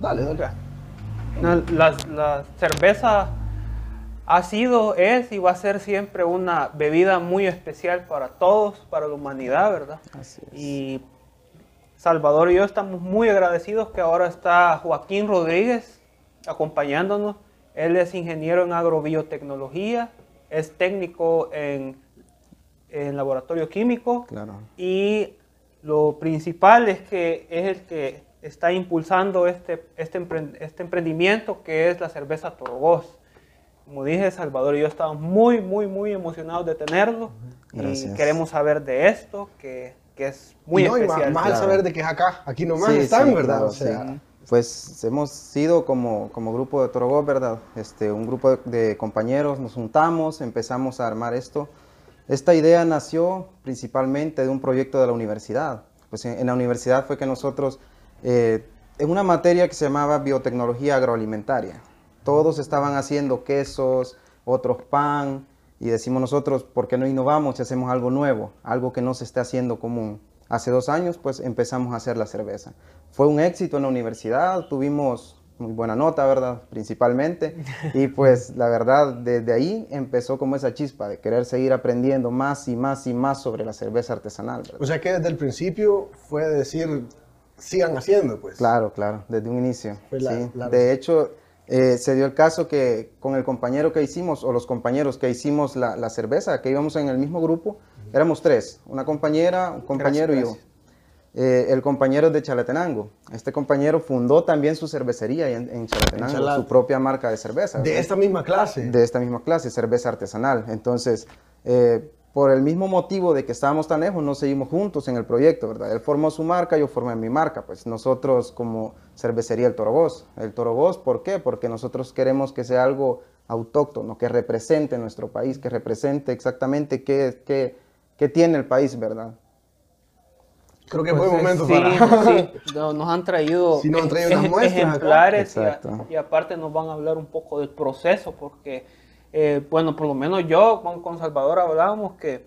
Dale, dale. La, la cerveza ha sido, es y va a ser siempre una bebida muy especial para todos, para la humanidad, ¿verdad? Así es. Y Salvador y yo estamos muy agradecidos que ahora está Joaquín Rodríguez acompañándonos. Él es ingeniero en agrobiotecnología, es técnico en, en laboratorio químico Claro. y lo principal es que es el que está impulsando este, este, este emprendimiento que es la cerveza Torgos. Como dije, Salvador y yo estamos muy, muy, muy emocionados de tenerlo y Gracias. queremos saber de esto, que, que es muy Y no, y más- especial. más, al claro. saber de que es acá, aquí nomás Sí, están, sí, ¿verdad? claro, o sea, sí. Pues hemos sido como, como grupo de Torogó, ¿verdad? Este, un grupo de, de compañeros, nos juntamos, empezamos a armar esto. Esta idea nació principalmente de un proyecto de la universidad. Pues en, en la universidad fue que nosotros, eh, en una materia que se llamaba biotecnología agroalimentaria, todos estaban haciendo quesos, otros pan, y decimos nosotros, ¿por qué no innovamos y hacemos algo nuevo, algo que no se esté haciendo común? Hace dos años, pues empezamos a hacer la cerveza. Fue un éxito en la universidad, tuvimos muy buena nota, ¿verdad? Principalmente. Y pues la verdad, desde ahí empezó como esa chispa de querer seguir aprendiendo más y más y más sobre la cerveza artesanal, ¿verdad? o sea que desde el principio fue decir, sigan haciendo, pues. Claro, claro, desde un inicio. La- sí. la- De hecho, eh, se dio el caso que con el compañero que hicimos, o los compañeros que hicimos la, la cerveza, que íbamos en el mismo grupo, éramos tres, una compañera, un compañero Gracias, y yo. Eh, el compañero es de Chalatenango. Este compañero fundó también su cervecería en, en Chalatenango, En Chalate. su propia marca de cerveza. De esta misma clase. de esta misma clase, cerveza artesanal. Entonces, eh, por el mismo motivo de que estábamos tan lejos, no seguimos juntos en el proyecto, ¿verdad? Él formó su marca, yo formé mi marca. Pues nosotros como cervecería El Torogós. El Torogós, ¿por qué? Porque nosotros queremos que sea algo autóctono, que represente nuestro país, que represente exactamente qué, qué, qué tiene el país, ¿verdad? Creo que Pues, fue eh, momento sí, para... sí, no- nos han traído, Sí, nos han traído unas muestras ejemplares y a- y, aparte nos van a hablar un poco del proceso porque, eh, bueno, por lo menos yo con, con Salvador hablábamos que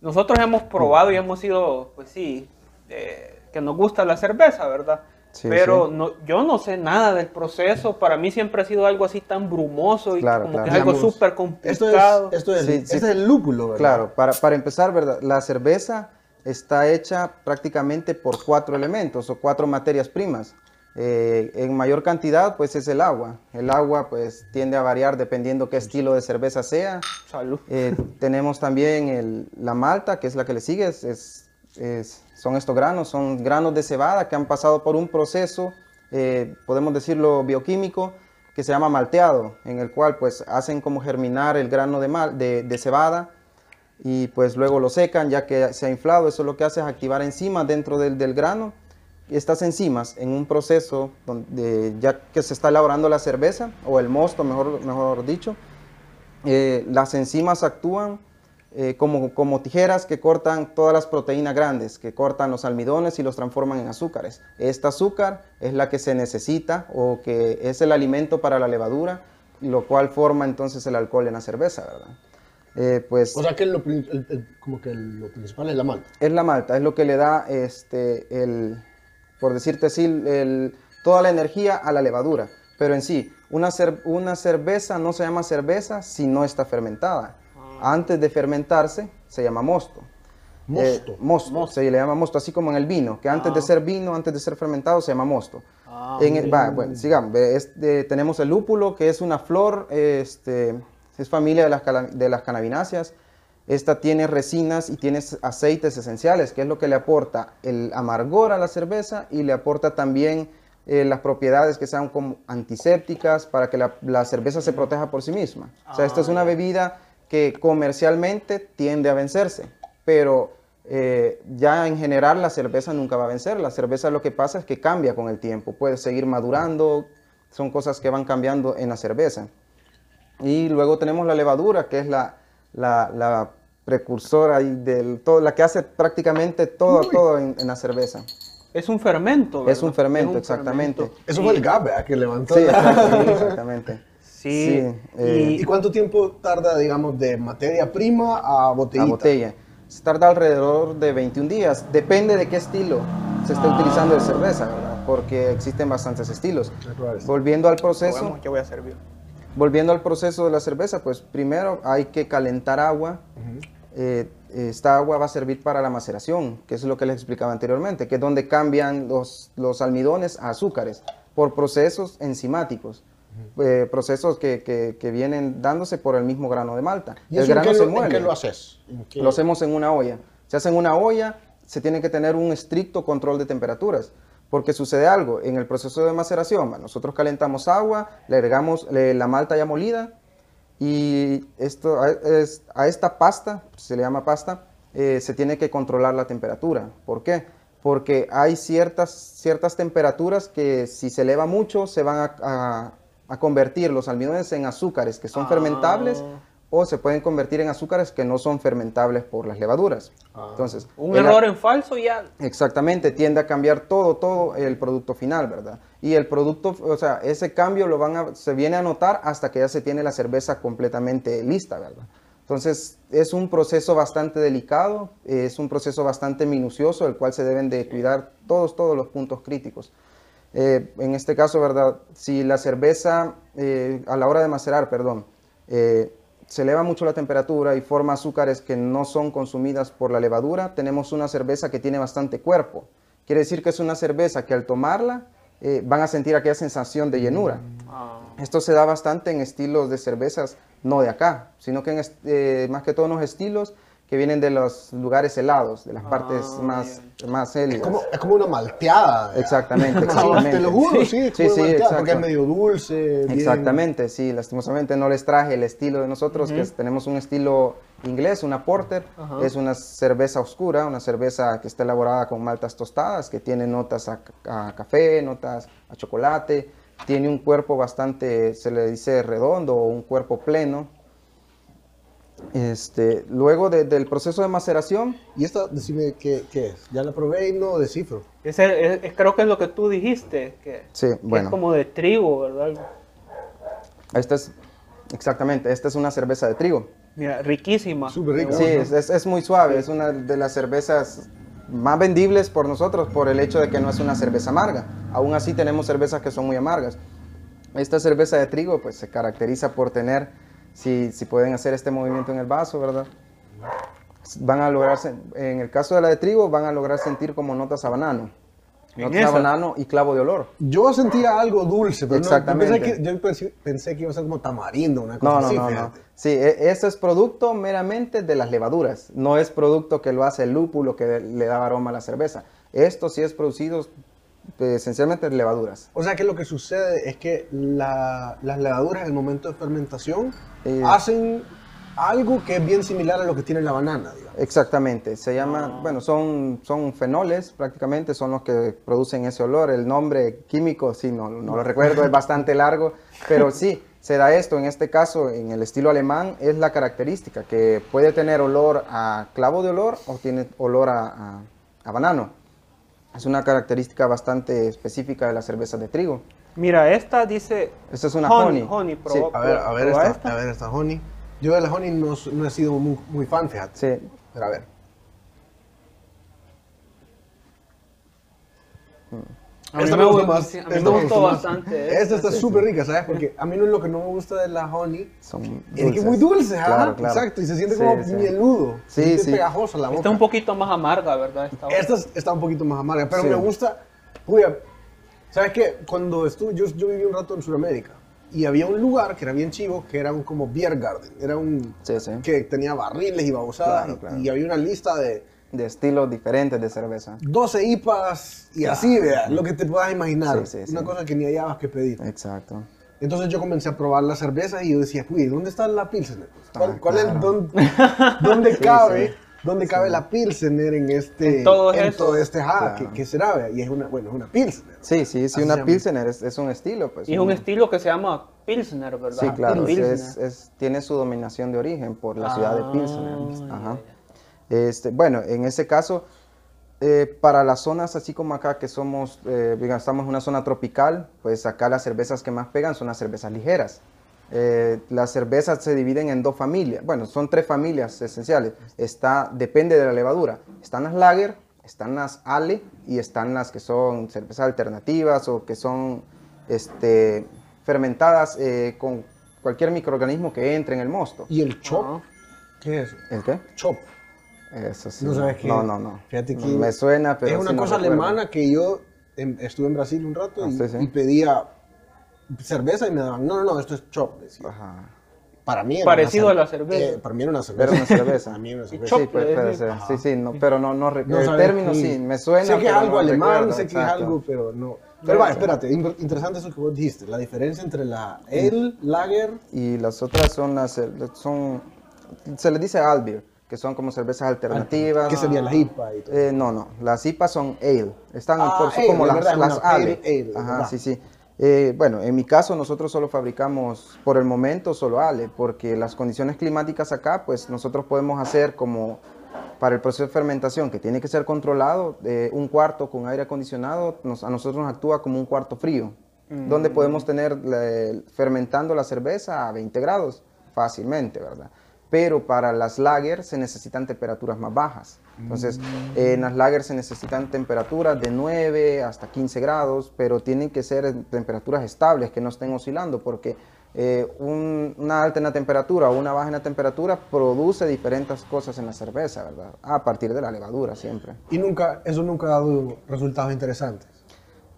nosotros hemos probado y hemos sido, pues sí, eh, que nos gusta la cerveza, ¿verdad? Sí, Pero sí. No, yo no sé nada del proceso, para mí siempre ha sido algo así tan brumoso y Claro, como claro. que es algo súper Esto complicado. es, esto es, Sí, este sí. es el lúpulo, ¿verdad? Claro, para, para empezar, ¿verdad? La cerveza está hecha prácticamente por cuatro elementos o cuatro materias primas. Eh, en mayor cantidad, pues es el agua. El agua, pues tiende a variar dependiendo qué estilo de cerveza sea. Salud. Eh, tenemos también el- la malta, que es la que le sigue. es- es- es- son estos granos, son granos de cebada que han pasado por un proceso, eh, podemos decirlo bioquímico, que se llama malteado, en el cual pues hacen como germinar el grano de, mal, de, de cebada y pues luego lo secan ya que se ha inflado. Eso lo que hace es activar enzimas dentro del, del grano. Estas enzimas en un proceso donde ya que se está elaborando la cerveza o el mosto, mejor, mejor dicho, eh, las enzimas actúan eh, como, como tijeras que cortan todas las proteínas grandes, que cortan los almidones y los transforman en azúcares. Esta azúcar es la que se necesita o que es el alimento para la levadura, lo cual forma entonces el alcohol en la cerveza, ¿verdad? Eh, pues O sea que lo, prin- el- el- como que lo principal es la malta. es la malta, es lo que le da, este, el, por decirte así, el- toda la energía a la levadura. Pero en sí, una, cer- una cerveza no se llama cerveza si no está fermentada. Antes de fermentarse, se llama mosto. Mosto. Eh, mosto, se le llama mosto, así como en el vino, que antes de ser vino, antes de ser fermentado, se llama mosto. Ah, En el- va, bueno, sigamos. este, tenemos el lúpulo, que es una flor, este, es familia de las, de las cannabináceas. Esta tiene resinas y tiene aceites esenciales, que es lo que le aporta el amargor a la cerveza y le aporta también eh, las propiedades que sean como antisépticas para que la, la cerveza se proteja por sí misma. O sea, esta es una bebida que comercialmente tiende a vencerse, pero eh, ya en general la cerveza nunca va a vencer. La cerveza lo que pasa es que cambia con el tiempo, puede seguir madurando, son cosas que van cambiando en la cerveza. Y luego tenemos la levadura, que es la, la, la precursora y del todo, la que hace prácticamente todo, todo en, en la cerveza. Es un fermento. Es un fermento, exactamente. fermento. Eso Y- fue el GAP, ¿verdad? Que levantó. Sí, exactamente, exactamente. Sí, eh, ¿Y cuánto tiempo tarda, digamos, de materia prima a botellita? la botella. Se tarda alrededor de 21 días, depende de qué estilo se esté Ah. utilizando de cerveza, ¿verdad? porque existen bastantes estilos. Volviendo al proceso, Vamos, yo voy a servir. Volviendo al proceso de la cerveza, pues primero hay que calentar agua. Eh, esta agua va a servir para la maceración, que es lo que les explicaba anteriormente, que es donde cambian los, los almidones a azúcares por procesos enzimáticos. eh, procesos que, que- que vienen dándose por el mismo grano de malta. ¿Y el eso en grano qué, se en muele. qué lo haces? Lo hacemos en una olla. Se hace en una olla, se tiene que tener un estricto control de temperaturas. Porque sucede algo, en el proceso de maceración, nosotros calentamos agua, le agregamos la malta ya molida y esto, a, es- a esta pasta, se le llama pasta, eh, se tiene que controlar la temperatura. ¿Por qué? Porque hay ciertas, ciertas temperaturas que si se eleva mucho se van a, a- a convertir los almidones en azúcares que son Ah. fermentables o se pueden convertir en azúcares que no son fermentables por las levaduras. Entonces, Un error en falso ya. Exactamente, tiende a cambiar todo, todo el producto final, ¿verdad? Y el producto, o sea, ese cambio lo van a, se viene a notar hasta que ya se tiene la cerveza completamente lista, ¿verdad? Entonces, es un proceso bastante delicado, es un proceso bastante minucioso, el cual se deben de cuidar todos, todos los puntos críticos. Eh, en este caso, ¿verdad? Si la cerveza, eh, a la hora de macerar, perdón, eh, se eleva mucho la temperatura y forma azúcares que no son consumidas por la levadura, tenemos una cerveza que tiene bastante cuerpo. Quiere decir que es una cerveza que al tomarla eh, van a sentir aquella sensación de llenura. Ah, Esto se da bastante en estilos de cervezas no de acá, sino que en eh, más que todo en los estilos que vienen de los lugares helados, de las partes Ah, más, más Es como, es como una malteada. Exactamente, exactamente. te lo juro, sí, es Sí, como sí, una malteada, porque es medio dulce. bien- Exactamente, sí, lastimosamente no les traje el estilo de nosotros, que es- tenemos un estilo inglés, una porter, es una cerveza oscura, una cerveza que está elaborada con maltas tostadas, que tiene notas a, a café, notas a chocolate, tiene un cuerpo bastante, se le dice redondo o un cuerpo pleno. Este, luego de- del proceso de maceración, Y esta, decime qué, qué es. Ya la probé y no descifro. ese es- es- creo que es lo que tú dijiste, que, sí, que bueno. es como de trigo, ¿verdad? esta es, exactamente, esta es una cerveza de trigo. Mira, riquísima. Súper rica. Sí, es, es- es muy suave, es una de las cervezas más vendibles por nosotros por el hecho de que no es una cerveza amarga. Aún así tenemos cervezas que son muy amargas. Esta cerveza de trigo pues se caracteriza por tener, si, si pueden hacer este movimiento en el vaso, ¿verdad? Van a lograr, en el caso de la de trigo, van a lograr sentir como notas a banano. ¿En Notas a banano y clavo de olor. Yo sentía algo dulce, pero no- Exactamente. yo pensé, que, yo pensé, pensé que iba a ser como tamarindo, una cosa No, no, así, no, no. Sí, e- este es producto meramente de las levaduras. No es producto que lo hace el lúpulo que le da aroma a la cerveza. Esto sí es producido esencialmente de levaduras. O sea que lo que sucede es que la- las levaduras en el momento de fermentación Eh. hacen algo que es bien similar a lo que tiene la banana, digamos. Exactamente, se llama, bueno, son, son fenoles prácticamente, son los que producen ese olor. El nombre químico, sí, no, no lo recuerdo, es bastante largo, pero sí, se da esto, en este caso, en el estilo alemán, es la característica, que puede tener olor a clavo de olor o tiene olor a, a- a banano. Es una característica bastante específica de las cervezas de trigo. Mira, esta dice. Esta es una honey. honey. honey, Sí, proba- A ver, a ver, esta, a ver esta honey. Yo de la honey no, no he sido muy, muy fan, fíjate. Sí, Pero a ver. A mí Esta me, gusta gustó, más, sí, a mí esta me me gustó bastante. Esta está súper rica, ¿sabes? Porque a mí no es lo que no me gusta de la honey. son Es que es muy dulce, ¿ah? Claro, claro. Exacto, y se siente Sí, como sí. mieludo. Sí, se siente sí. pegajosa la boca. Está un poquito más amarga, ¿verdad? Esta Esta es- está un poquito más amarga, pero Sí. me gusta. Puya, ¿sabes qué? Cuando estuve, yo, yo viví un rato en Sudamérica y había un lugar que era bien chivo, que era un como beer garden. Era un. Sí, sí. que tenía barriles y babosadas. Claro, y- claro. Y, había una lista de De estilos diferentes de cerveza. 12 IPAs y así, vea, lo que te puedas imaginar. Sí, sí, una sí. cosa que ni hallabas que pedir. Exacto. Entonces yo comencé a probar la cerveza y yo decía, uy, ¿dónde está la Pilsener? ¿Cuál, Ah, cuál es, claro. dónde, dónde Sí, cabe, sí. dónde cabe la Pilsener en este, En todo eso. todo este, ajá, Claro. ¿qué, qué será? vea? Y es una, bueno, es una Pilsener. Sí, sí, sí, Así una. Pilsener es, es un estilo, pues. Y es un estilo que se llama Pilsner, ¿verdad? Sí, claro, es, es- tiene su dominación de origen por la Ah, ciudad de Pilsener. ya, Ajá. Este, bueno, en ese caso, eh, para las zonas así como acá, que somos, eh, digamos, estamos en una zona tropical, pues acá las cervezas que más pegan son las cervezas ligeras. Eh, las cervezas se dividen en dos familias, bueno, son tres familias esenciales. Está, depende de la levadura. Están las lager, Están las Ale y están las que son cervezas alternativas o que son este, fermentadas eh, con cualquier microorganismo que entre en el mosto. ¿Y el chop? ¿Qué es eso? ¿El qué? Chop. Eso sí. No sabes qué. No, no, no. Fíjate que Me suena, pero es una sí no cosa recuerdo. alemana que yo em, estuve en Brasil un rato Ah, y, sí, sí. y pedía cerveza y me daban, no, no, no, esto es chop. decía. Ajá. Para mí era Parecido una a la cer- cerveza. eh, para mí era una cerveza. Era una cerveza. Para mí era una Y cerveza. Sí, puede, es puede decir, ser. ajá. Sí, sí, no, pero no, no, No el término sí, me suena. Sé que es algo no alemán, recuerdo, sé que es algo, pero no. Pero vaya, espérate, in- interesante eso que vos dijiste, la diferencia entre la Ale, Lager, Y las otras son las, son, se les dice Albir, que son como cervezas alternativas. que sería la IPA y todo. Eh, no, no, las IPAs son ale, están Ah, por, ale, como las, verdad, las pale ale. ale, Ajá, ¿verdad? sí, sí. Eh, bueno, en mi caso nosotros solo fabricamos por el momento solo ale, porque las condiciones climáticas acá, pues nosotros podemos hacer como para el proceso de fermentación, que tiene que ser controlado, eh, un cuarto con aire acondicionado nos- a nosotros nos actúa como un cuarto frío, donde podemos tener eh, fermentando la cerveza a 20 grados fácilmente, ¿verdad? Pero para las lager se necesitan temperaturas más bajas. Entonces, eh, en las lager se necesitan temperaturas de 9 hasta 15 grados, pero tienen que ser temperaturas estables, que no estén oscilando, porque eh, un- una alta en la temperatura o una baja en la temperatura produce diferentes cosas en la cerveza, ¿verdad? A partir de la levadura siempre. y nunca, eso nunca ha dado resultados interesantes.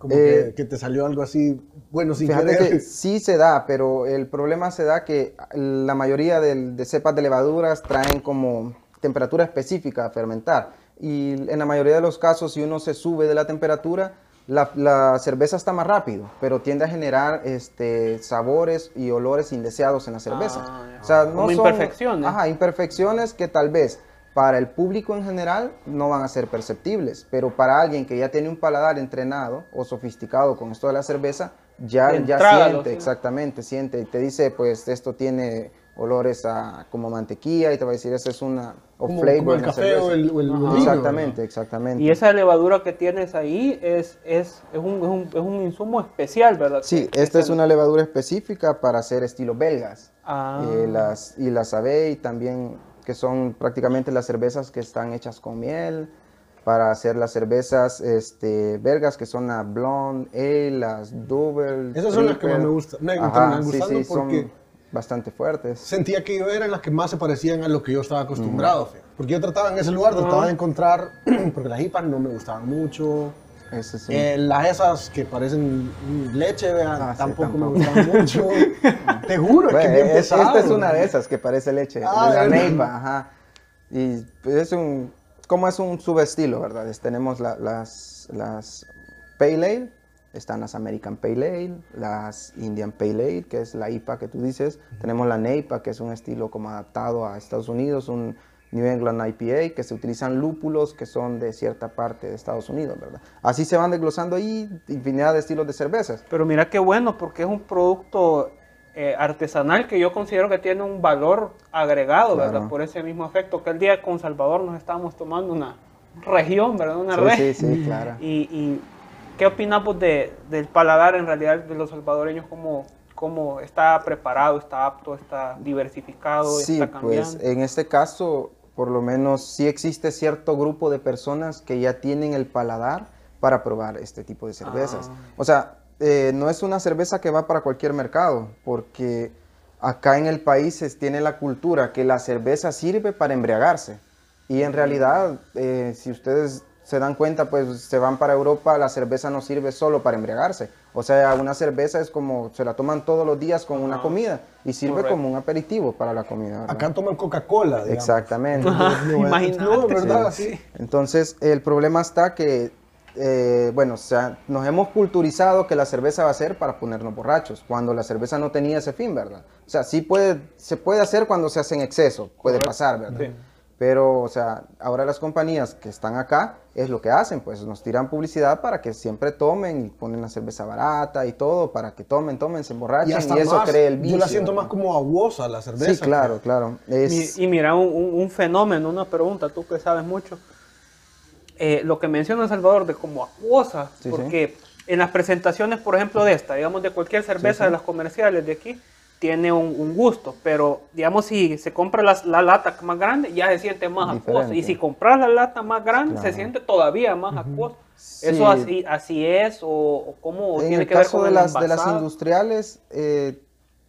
Como Eh, que, que te salió algo así, bueno, sin Fíjate querer. que sí se da, pero el problema se da que la mayoría de, cepas de levaduras traen como temperatura específica a fermentar. Y en la mayoría de los casos, si uno se sube de la temperatura, la, la cerveza está más rápido, pero tiende a generar este, sabores y olores indeseados en la cerveza. Ah, o sea, no Como son- imperfecciones. Ajá, imperfecciones que tal vez para el público en general no van a ser perceptibles, pero para alguien que ya tiene un paladar entrenado o sofisticado con esto de la cerveza, ya, siente, exactamente, siente y te dice, pues esto tiene olores a como mantequilla y te va a decir, eso es una o como, flavor como el café cerveza". o el, o el- vino, Exactamente, exactamente. Y esa levadura que tienes ahí es, es, es, un, es, un, es un insumo especial, ¿verdad? Sí, Que- que esta es una levadura específica para hacer estilo belgas. Ah. Eh, las, y las Abbey también, que son prácticamente las cervezas que están hechas con miel, para hacer las cervezas este, belgas, que son la Blonde Ale, las Double. Esas son las que más me gustan, me- me Ajá, terminan sí, sí, porque- son bastante fuertes. Sentía que yo eran las que más se parecían a lo que yo estaba acostumbrado, porque yo trataba en ese lugar, trataba de encontrar, porque las IPAs no me gustaban mucho, Eso sí. Eh, las esas que parecen leche, vean, Ah, sí, tampoco, tampoco. me gustaban mucho. Te juro, es que es Bueno, bien es- pesado. esta es una de esas que parece leche, Ah, de la neipa, ajá. Y pues, es un, como es un subestilo, ¿verdad? Es- tenemos la- las, las Pale Ale, están las American Pale Ale, las Indian Pale Ale, que es la IPA que tú dices. Tenemos la NEIPA, que es un estilo como adaptado a Estados Unidos, un New England IPA, que se utilizan lúpulos que son de cierta parte de Estados Unidos, ¿verdad? Así se van desglosando ahí infinidad de estilos de cervezas. Pero mira qué bueno, porque es un producto eh, artesanal que yo considero que tiene un valor agregado, Claro. ¿verdad? Por ese mismo efecto que el día con Salvador nos estábamos tomando una región, ¿verdad? Una Sí, red. sí, sí, claro. Y, y ¿qué opinamos de, del paladar en realidad de los salvadoreños? ¿Cómo, cómo está preparado, está apto, está diversificado, Sí, está cambiando? pues en este caso, por lo menos sí existe cierto grupo de personas que ya tienen el paladar para probar este tipo de cervezas. Ah. O sea, eh, no es una cerveza que va para cualquier mercado, porque acá en el país se tiene la cultura que la cerveza sirve para embriagarse. Y en realidad, eh, si ustedes se dan cuenta, pues se van para Europa, la cerveza no sirve solo para embriagarse. O sea, una cerveza es como, se la toman todos los días con una comida y sirve Correcto. como un aperitivo para la comida. ¿verdad? Acá toman Coca-Cola, digamos. Exactamente. Imagínate. No, ¿verdad? Sí. Sí. Entonces, el problema está que, eh, bueno, o sea, nos hemos culturizado que la cerveza va a ser para ponernos borrachos, cuando la cerveza no tenía ese fin, ¿verdad? O sea, sí puede, se puede hacer cuando se hace en exceso, puede Correcto. pasar, ¿verdad? Sí. Pero, o sea, ahora las compañías que están acá es lo que hacen, pues nos tiran publicidad para que siempre tomen y ponen la cerveza barata y todo, para que tomen, tomen, se emborrachen y, hasta eso más, cree el vicio. Yo la siento más como aguosa la cerveza. Sí, claro, claro. Es- Y, y mira, un, un- un fenómeno, una pregunta, tú que sabes mucho. Eh, lo que menciona Salvador de como acuosa, Sí, porque en las presentaciones, por ejemplo, de esta, digamos de cualquier cerveza Sí, sí. de las comerciales de aquí, tiene un, un gusto, pero digamos si se compra la, la lata más grande ya se siente más acuosa y si compras la lata más grande se siente todavía más acuosa. Sí. ¿Eso así, así es o, o cómo En tiene el que ver caso con de el las, de las industriales, eh,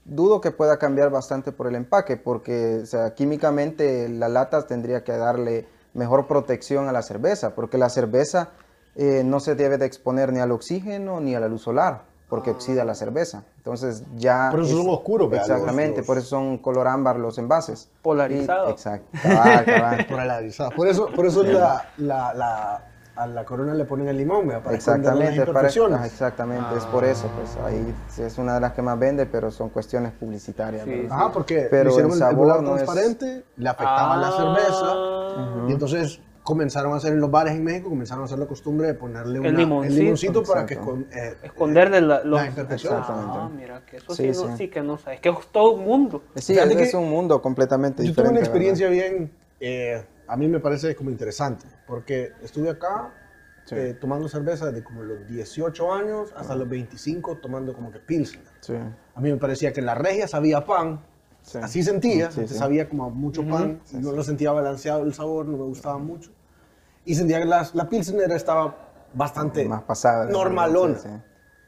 dudo que pueda cambiar bastante por el empaque, porque o sea, químicamente la lata tendría que darle mejor protección a la cerveza, porque la cerveza eh, no se debe de exponer ni al oxígeno ni a la luz solar, porque oxida la cerveza. Entonces ya... Por eso son oscuros, los- Exactamente, los- por eso son color ámbar los envases. Polarizados. Y- exacto. Polarizada. Por eso, por eso la, la, la- a la corona le ponen el limón, vea, para Exactamente, para, imperfecciones. ah, exactamente, es por eso, pues ahí sí es una de las que más vende, pero son cuestiones publicitarias. Sí, ¿verdad? Ajá, porque Pero el el, el sabor volar no es- transparente, le afectaba la Ah, cerveza. Y entonces comenzaron a hacer en los bares en México, comenzaron a hacer la costumbre de ponerle una- El limoncito. limoncito para que Exacto. con, eh, Esconderle la, los... Ah, mira, que eso sí, Sí, no, sí. sí que no sabes, que es todo un mundo. Sí, es, que es un mundo completamente Yo tuve diferente. una ¿verdad? experiencia bien, eh, a mí me parece como interesante, porque estuve acá Sí. eh, tomando cerveza desde como los 18 años hasta los 25 tomando como que pilsner. Sí, A mí me parecía que la regia sabía pan, sí. así sentía, Sí, sí. sabía como mucho pan, no lo sentía balanceado el sabor, no me gustaba mucho. Y sentía que la, la pilsner estaba bastante Más pasada. normalona. Sí, sí.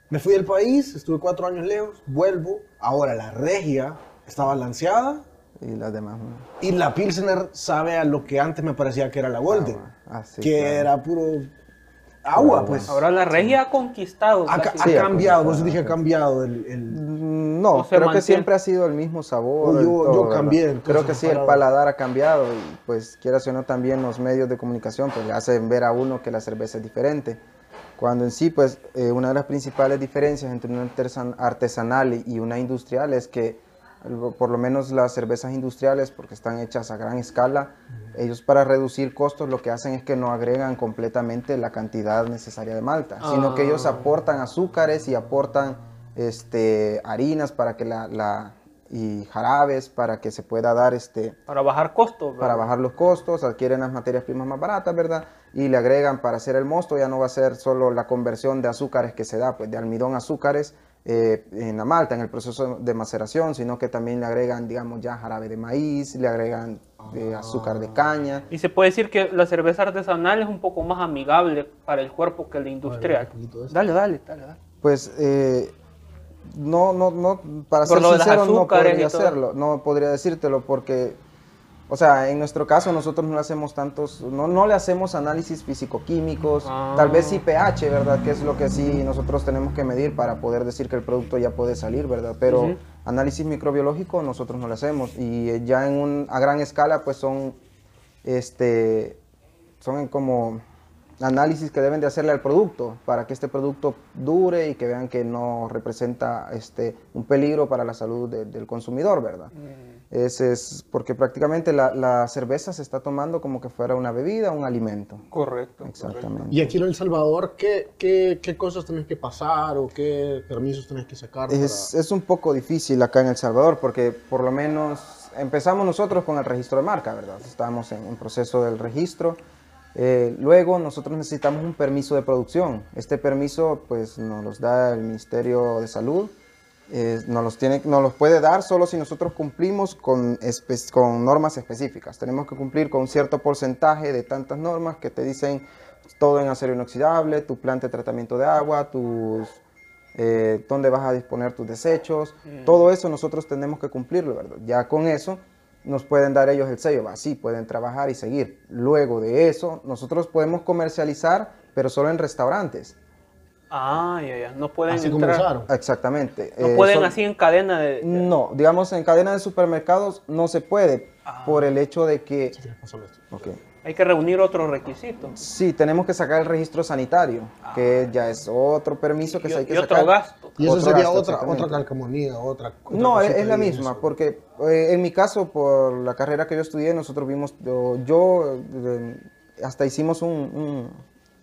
Me fui del país, estuve cuatro años lejos, vuelvo, ahora la regia está balanceada Y las demás. ¿no? y la Pilsner sabe a lo que antes me parecía que era la Golden. Ah, sí, que claro. era puro agua, pues. Ahora la regia ha conquistado. ha, cambiado, por eso dije ha cambiado el... el- Mm, No, ¿O se creo que siempre ha sido el mismo sabor. Yo- todo, yo ¿verdad? cambié, entonces, Creo que sí, el paladar. ha cambiado y pues quieras o no también los medios de comunicación pues le hacen ver a uno que la cerveza es diferente. Cuando en sí pues eh, una de las principales diferencias entre una artesan- artesanal y una industrial es que por lo menos las cervezas industriales porque están hechas a gran escala, ellos para reducir costos lo que hacen es que no agregan completamente la cantidad necesaria de malta, sino que ellos Ah. aportan azúcares y aportan este, harinas para que la, la- y jarabes para que se pueda dar este, Para bajar costos. ¿verdad? para bajar los costos, adquieren las materias primas más baratas, ¿verdad? Y le agregan para hacer el mosto, ya no va a ser solo la conversión de azúcares que se da, pues de almidón a azúcares eh, en la malta, en el proceso de maceración, sino que también le agregan, digamos, ya jarabe de maíz, le agregan eh, azúcar de caña. Y se puede decir que la cerveza artesanal es un poco más amigable para el cuerpo que la industrial. de. Dale, dale, dale. dale. Pues eh, no, no, no, para Por ser de sincero, no podría hacerlo, no podría decírtelo porque, o sea, en nuestro caso nosotros no le hacemos tantos, no, no le hacemos análisis físico-químicos, Ah. tal vez sí pH, ¿verdad? Que es lo que sí nosotros tenemos que medir para poder decir que el producto ya puede salir, ¿verdad? Pero análisis microbiológico nosotros no le hacemos y eh, ya en un, a gran escala pues son, este, son como análisis que deben de hacerle al producto para que este producto dure y que vean que no representa este, un peligro para la salud de- del consumidor, ¿verdad? Ese es porque prácticamente la, la cerveza se está tomando como que fuera una bebida, un alimento. Correcto. Exactamente. Y aquí en El Salvador, ¿qué, qué, qué cosas tenés que pasar o qué permisos tenés que sacar? Es, es un poco difícil acá en El Salvador porque por lo menos empezamos nosotros con el registro de marca, ¿verdad? Estamos en un proceso del registro. Eh, luego nosotros necesitamos un permiso de producción. Este permiso pues nos los da el Ministerio de Salud. Eh, nos, los tiene, nos los puede dar solo si nosotros cumplimos con, normas específicas. Tenemos que cumplir con un cierto porcentaje de tantas normas que te dicen todo en acero inoxidable, tu planta de tratamiento de agua, tus eh, dónde vas a disponer tus desechos, todo eso nosotros tenemos que cumplirlo, ¿verdad? Ya con eso nos pueden dar ellos el sello, así pueden trabajar y seguir. Luego de eso, nosotros podemos comercializar, pero solo en restaurantes. Ah, ya, ya. No pueden Así entrar. comenzaron. Exactamente. No Eh, pueden son- así en cadena de. de- No, digamos en cadena de supermercados no se puede Ah. por el hecho de que... Pásame esto. Ok. Hay que reunir otros requisitos. Sí, tenemos que sacar el registro sanitario, que ya es otro permiso que Y, se hay que y otro gasto. Y eso Otro sería gasto, otra, otra calcamonía, otra, otra No, es, la misma, eso. porque eh, en mi caso, por la carrera que yo estudié, nosotros vimos, yo, yo, eh, hasta hicimos un, un-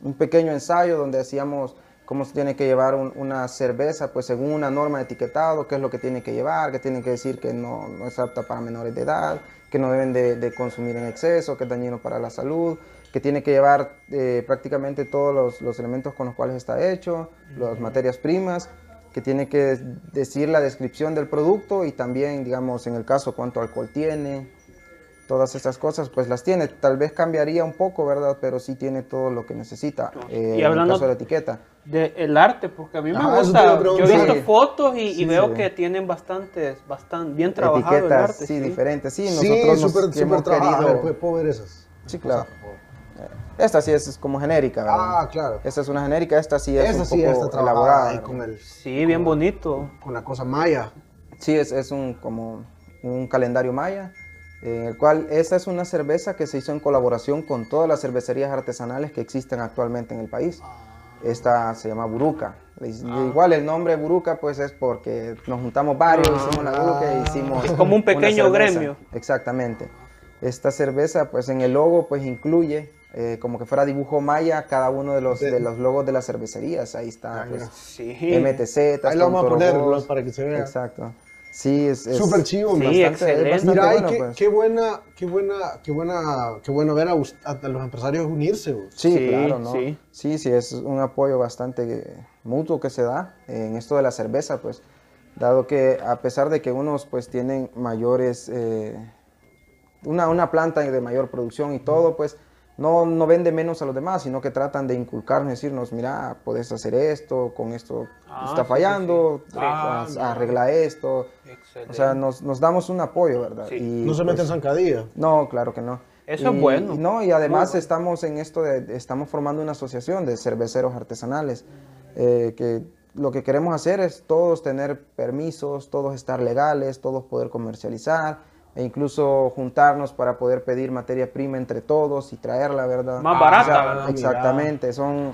un pequeño ensayo donde hacíamos cómo se tiene que llevar un- una cerveza, pues según una norma de etiquetado, qué es lo que tiene que llevar, que tiene que decir que no, no es apta para menores de edad, que no deben de, de consumir en exceso, que es dañino para la salud, que tiene que llevar eh, prácticamente todos los, los elementos con los cuales está hecho, las materias primas, que tiene que decir la descripción del producto y también, digamos, en el caso cuánto alcohol tiene, todas estas cosas, pues las tiene. Tal vez cambiaría un poco, ¿verdad? Pero sí tiene todo lo que necesita eh, Y hablando- en el caso de la etiqueta. De el arte, porque a mí me Ajá, eso te iba a gusta. Yo he visto Sí. fotos y, y Sí, veo sí. que tienen bastantes, bastante bien trabajado el Etiquetas, arte. sí, diferentes. Sí, Sí, nosotros nos- súper, que súper hemos. A ver, querido- ¿puedo- ¿puedo ver esas? Sí, claro. Por favor. Esta sí es, es como genérica, ¿verdad? Ah, claro. Esta es una genérica, esta sí es Esa un sí poco está elaborada. ahí ¿verdad? con, el, Sí, bien bonito. con la cosa maya. Sí, es, es un, como un calendario maya, en el cual esta es una cerveza que se hizo en colaboración con todas las cervecerías artesanales que existen actualmente en el país. Esta se llama Buruca. Ah. Igual el nombre Buruca pues es porque nos juntamos varios, hicimos la Buruca y hicimos... Es como un pequeño gremio. Exactamente. Esta cerveza pues en el logo pues incluye eh, como que fuera dibujo maya cada uno de los, De- de los logos de las cervecerías. Ahí está Ah, pues. Sí. MTZ, Ahí lo vamos a poner para que se vea. Exacto. Sí, es... Súper chivo. Sí, bastante- excelente. bastante Mira, bueno, qué, pues. qué buena, qué buena, qué buena, qué bueno ver a, a los empresarios unirse. Sí, Sí, claro, ¿no? sí. Sí. sí, es un apoyo bastante eh, mutuo que se da en esto de la cerveza, pues, dado que a pesar de que unos pues tienen mayores, eh, una, una planta de mayor producción y todo, pues, no, no vende menos a los demás, sino que tratan de inculcarnos, decirnos, mira, puedes hacer esto, con esto Ah, está fallando, sí, sí. Ah, arregla esto. Excelente. O sea, nos, nos damos un apoyo, ¿verdad? Sí. Y, No se pues, meten zancadilla. no, claro que no. Eso es bueno. y no, y además estamos en esto de, de- estamos formando una asociación de cerveceros artesanales, eh, que lo que queremos hacer es todos tener permisos, todos estar legales, todos poder comercializar e incluso juntarnos para poder pedir materia prima entre todos y traerla, ¿verdad? Más barata, ¿verdad? Exactamente, son,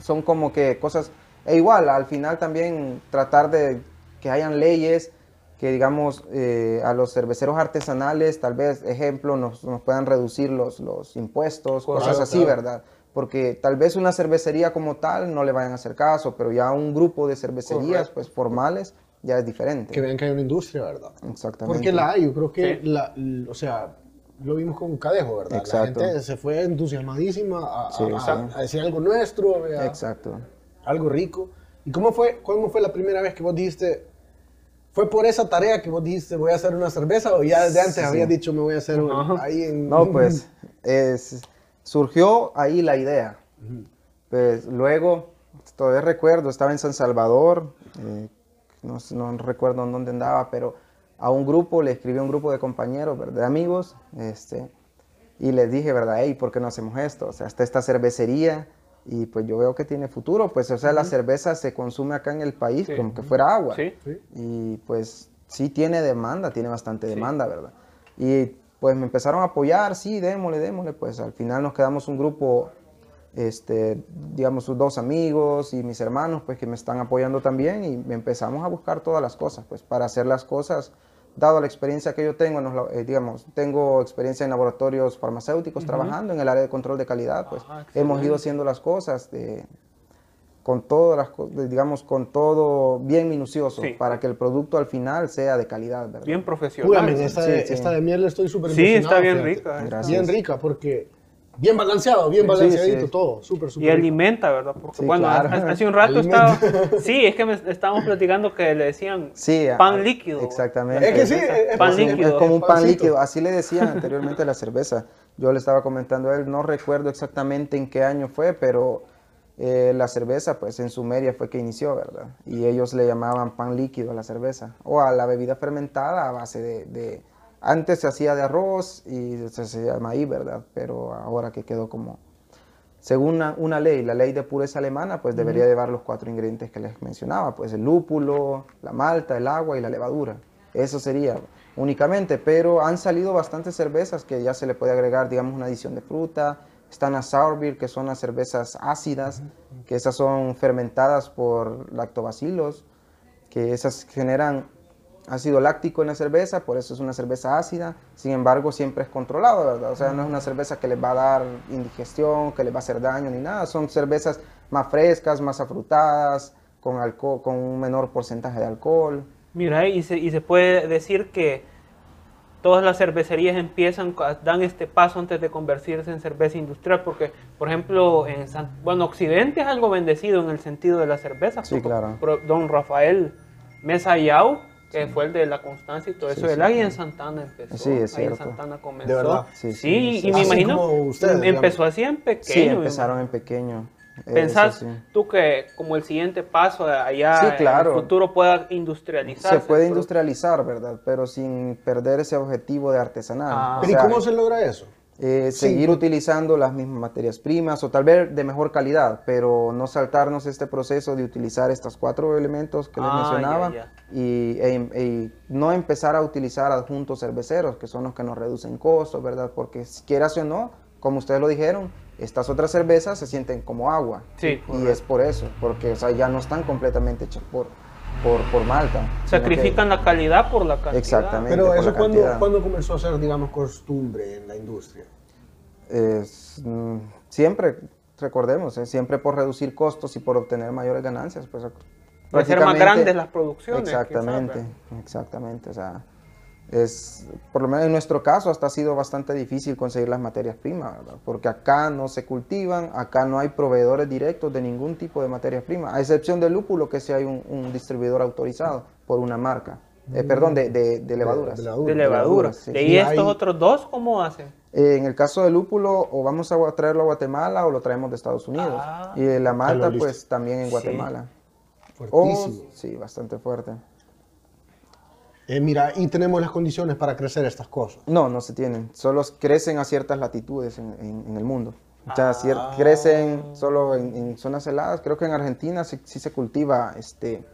son como que cosas, e igual, al final también tratar de que hayan leyes que digamos eh, a los cerveceros artesanales, tal vez, ejemplo, nos, nos puedan reducir los, los impuestos, cosas así, claro. ¿verdad? Porque tal vez una cervecería como tal no le vayan a hacer caso, pero ya un grupo de cervecerías Correcto. pues formales ya es diferente. Que vean que hay una industria, ¿verdad? Exactamente. Porque la hay, yo creo que, Sí. la, o sea, lo vimos con Cadejo, ¿verdad? Exacto. La gente se fue entusiasmadísima a, a- Sí, a- sí. a decir algo nuestro, a- Exacto. algo rico. ¿Y cómo fue, cómo fue la primera vez que vos dijiste, fue por esa tarea que vos dijiste voy a hacer una cerveza o ya desde antes Sí, dicho me voy a hacer un- Ajá. ahí en... No, pues es- surgió ahí la idea. Pues luego, todavía recuerdo, estaba en San Salvador, eh, no, no recuerdo en dónde andaba, pero a un grupo, le escribí a un grupo de compañeros, ¿verdad? de amigos, este, y les dije, ¿verdad? Hey, ¿por qué no hacemos esto? O sea, está esta cervecería y pues yo veo que tiene futuro, pues o sea, la cerveza se consume acá en el país Sí. como que fuera agua. Sí. Sí. Y pues sí tiene demanda, tiene bastante demanda, ¿verdad? Y pues me empezaron a apoyar, sí, démosle, démosle, pues al final nos quedamos un grupo, este, digamos, sus dos amigos y mis hermanos, pues que me están apoyando también y empezamos a buscar todas las cosas, pues para hacer las cosas, dado la experiencia que yo tengo, en los la- eh, digamos, tengo experiencia en laboratorios farmacéuticos trabajando en el área de control de calidad, pues Ah, hemos ido haciendo las cosas de, con todas las co- digamos con todo bien minucioso Sí. para que el producto al final sea de calidad ¿verdad? Bien profesional. amén, esta, Sí, de, sí. esta de miel estoy súper Sí, está bien fíjate. rica. Gracias. Bien rica porque bien balanceado, bien balanceadito sí. todo, súper, Y súper rico. alimenta, ¿verdad? Porque Sí, bueno, claro. hace un rato Alimenta. estaba... Sí, es que me, estábamos platicando que le decían pan líquido. exactamente Es que sí, es- pan líquido. es como un pan pancito. líquido así le decían anteriormente a la cerveza yo le estaba comentando a él no recuerdo exactamente en qué año fue pero eh, la cerveza pues en Sumeria fue que inició verdad y ellos le llamaban pan líquido a la cerveza o a la bebida fermentada a base de, de- antes se hacía de arroz y se hacía de maíz verdad pero ahora que quedó como según una, una ley, la ley de pureza alemana, pues debería llevar los cuatro ingredientes que les mencionaba, pues el lúpulo, la malta, el agua y la levadura. Eso sería únicamente, pero han salido bastantes cervezas que ya se le puede agregar, digamos, una adición de fruta. Están las sour beer, que son las cervezas ácidas, que esas son fermentadas por lactobacilos, que esas generan ácido láctico en la cerveza, por eso es una cerveza ácida. Sin embargo, siempre es controlado, ¿verdad? O sea, no es una cerveza que les va a dar indigestión, que les va a hacer daño ni nada. Son cervezas más frescas, más afrutadas, con, alcohol, con un menor porcentaje de alcohol. Mira, y se, y se puede decir que todas las cervecerías empiezan, dan este paso antes de convertirse en cerveza industrial, porque, por ejemplo, en San- bueno, Occidente es algo bendecido en el sentido de la cerveza. Sí, claro. Don Rafael Mesa Yao, que fue el de la constancia y todo eso, Sí, sí. ahí en Santana empezó. Sí, es ahí en cierto. Santana comenzó. De verdad. Sí, Sí, sí, sí. y me Así imagino, como ustedes, empezó así en pequeño. Sí, empezaron en pequeño. Eso ¿Pensás sí. tú que como el siguiente paso allá Sí, claro. en el futuro pueda industrializarse? Se puede el industrializar, ¿verdad? Pero sin perder ese objetivo de artesanal. Ah. O Pero ¿y cómo se logra eso? Eh, Sí. seguir utilizando las mismas materias primas o tal vez de mejor calidad, pero no saltarnos este proceso de utilizar estos cuatro elementos que les Ah, mencionaba Y, e- e no empezar a utilizar adjuntos cerveceros, que son los que nos reducen costos, ¿verdad? Porque si quieras o no, como ustedes lo dijeron, estas otras cervezas se sienten como agua. Sí, y es por eso, porque o sea, ya no están completamente hechas por, por, por Malta. que- Sacrifican la calidad por la cantidad. Exactamente. Pero eso cuando, cuando comenzó a ser, digamos, costumbre en la industria. Es, mm, siempre, recordemos, eh, siempre por reducir costos y por obtener mayores ganancias. Pues, Para ser más grandes las producciones. Exactamente, quizás, exactamente. O sea, es, por lo menos en nuestro caso, hasta ha sido bastante difícil conseguir las materias primas, ¿verdad? Porque acá no se cultivan, acá no hay proveedores directos de ningún tipo de materias primas, a excepción del lúpulo, que sí hay un, un distribuidor autorizado por una marca. Eh, perdón, de, de- de levaduras. de De levaduras. levadura. sí. De ahí Sí, estos hay- otros dos, ¿cómo hacen? Eh, en el caso del lúpulo, o vamos a traerlo a Guatemala o lo traemos de Estados Unidos. Ah. y de la malta, listo. pues también en Sí. Guatemala. O- Fuertísimo. sí, bastante fuerte. Eh, mira, y tenemos las condiciones para crecer estas cosas. No, no se tienen. Solo crecen a ciertas latitudes en, en- en el mundo. O sea, Ah. crecen solo en, en zonas heladas. Creo que en Argentina sí, sí se cultiva este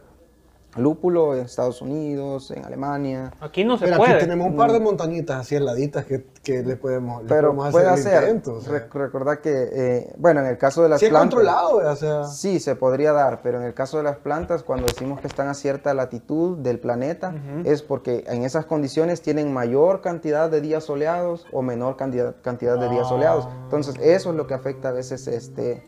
lúpulo, en Estados Unidos, en Alemania. Aquí no se Pero puede. aquí tenemos un par de montañitas así heladitas que, que le podemos, le Pero podemos puede hacer. intento, o sea. Re- recordar que, eh, bueno, en el caso de las Sí es plantas. controlado, o sea. Sí, se podría dar, pero en el caso de las plantas, cuando decimos que están a cierta latitud del planeta, es porque en esas condiciones tienen mayor cantidad de días soleados o menor cantidad, cantidad de días soleados. Entonces, eso es lo que afecta a veces este,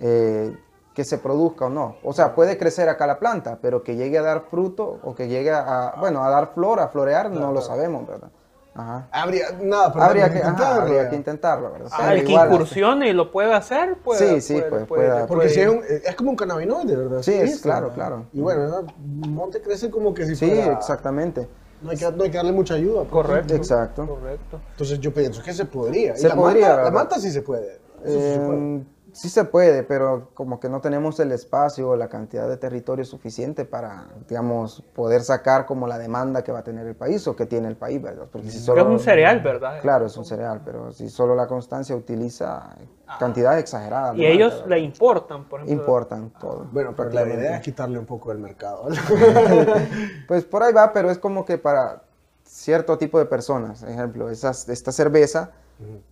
eh, que se produzca o no. O sea, puede crecer acá la planta, pero que llegue a dar fruto o que llegue a, bueno, a dar flor, a florear, no lo sabemos, ¿verdad? Ajá. Habría, nada, pero Habría que, ajá, intentarlo, habría que intentarlo, ¿verdad? Ah, el que incursione y lo puede hacer, puede. Sí, sí, pues, puede- puede- Porque si es, un- es como un cannabinoide, ¿verdad? Sí, es, claro, claro. Y bueno, ¿verdad? monte crece como que si Sí, fuera- exactamente. No hay, que, no hay que darle mucha ayuda. pues. Correcto. Exacto. Correcto. Entonces yo pienso que se podría. Y Se la podría, manta, la manta sí se puede. Eso sí se puede. Sí se puede, pero como que no tenemos el espacio o la cantidad de territorio suficiente para, digamos, poder sacar como la demanda que va a tener el país o que tiene el país, ¿verdad? Porque si solo, es un cereal, ¿verdad? Claro, es un cereal, pero si solo la constancia utiliza cantidades exageradas. Y ellos malta, le importan, por ejemplo. importan todo. Bueno, pero la idea es quitarle un poco del mercado. Pues por ahí va, pero es como que para cierto tipo de personas. Ejemplo, esas, esta cerveza,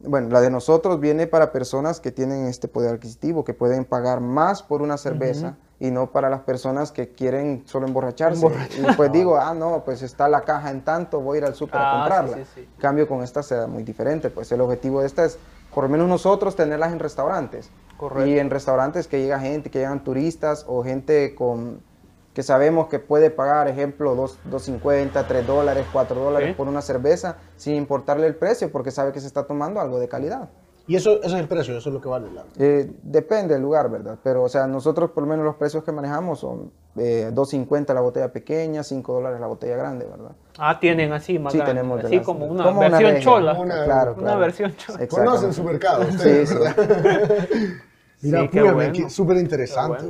bueno, la de nosotros viene para personas que tienen este poder adquisitivo, que pueden pagar más por una cerveza y no para las personas que quieren solo emborracharse. Y pues digo, ah, no, pues está la caja en tanto, voy a ir al súper Ah, a comprarla. sí, cambio, con esta se da muy diferente. Pues el objetivo de esta es, por lo menos nosotros, tenerlas en restaurantes. Correcto. Y en restaurantes que llega gente, que llegan turistas o gente con que sabemos que puede pagar, ejemplo, dos- 2.50, 3 dólares, 4 dólares Sí. por una cerveza sin importarle el precio porque sabe que se está tomando algo de calidad. y eso, ese es el precio, eso es lo que vale. La... Eh, depende del lugar, ¿verdad? Pero, o sea, nosotros por lo menos los precios que manejamos son eh, 2.50 la botella pequeña, 5 dólares la botella grande, ¿verdad? Ah, tienen así más Sí, grande, tenemos de Así las- como una como una versión regia. chola. Una- claro, Una claro. versión chola. Conocen su mercado. Sí, ustedes, sí. ¿verdad? Mira, Sí, bueno. súper interesante.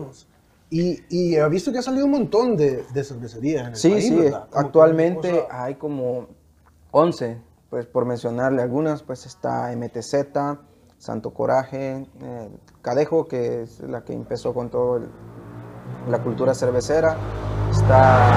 Y, y he visto que ha salido un montón de, de cervecerías en el Sí, país, sí, ¿verdad? Como que actualmente cosa- hay como 11, pues por mencionarle algunas, pues está MTZ, Santo Coraje, eh, Cadejo, que es la que empezó con todo el- la cultura cervecera, está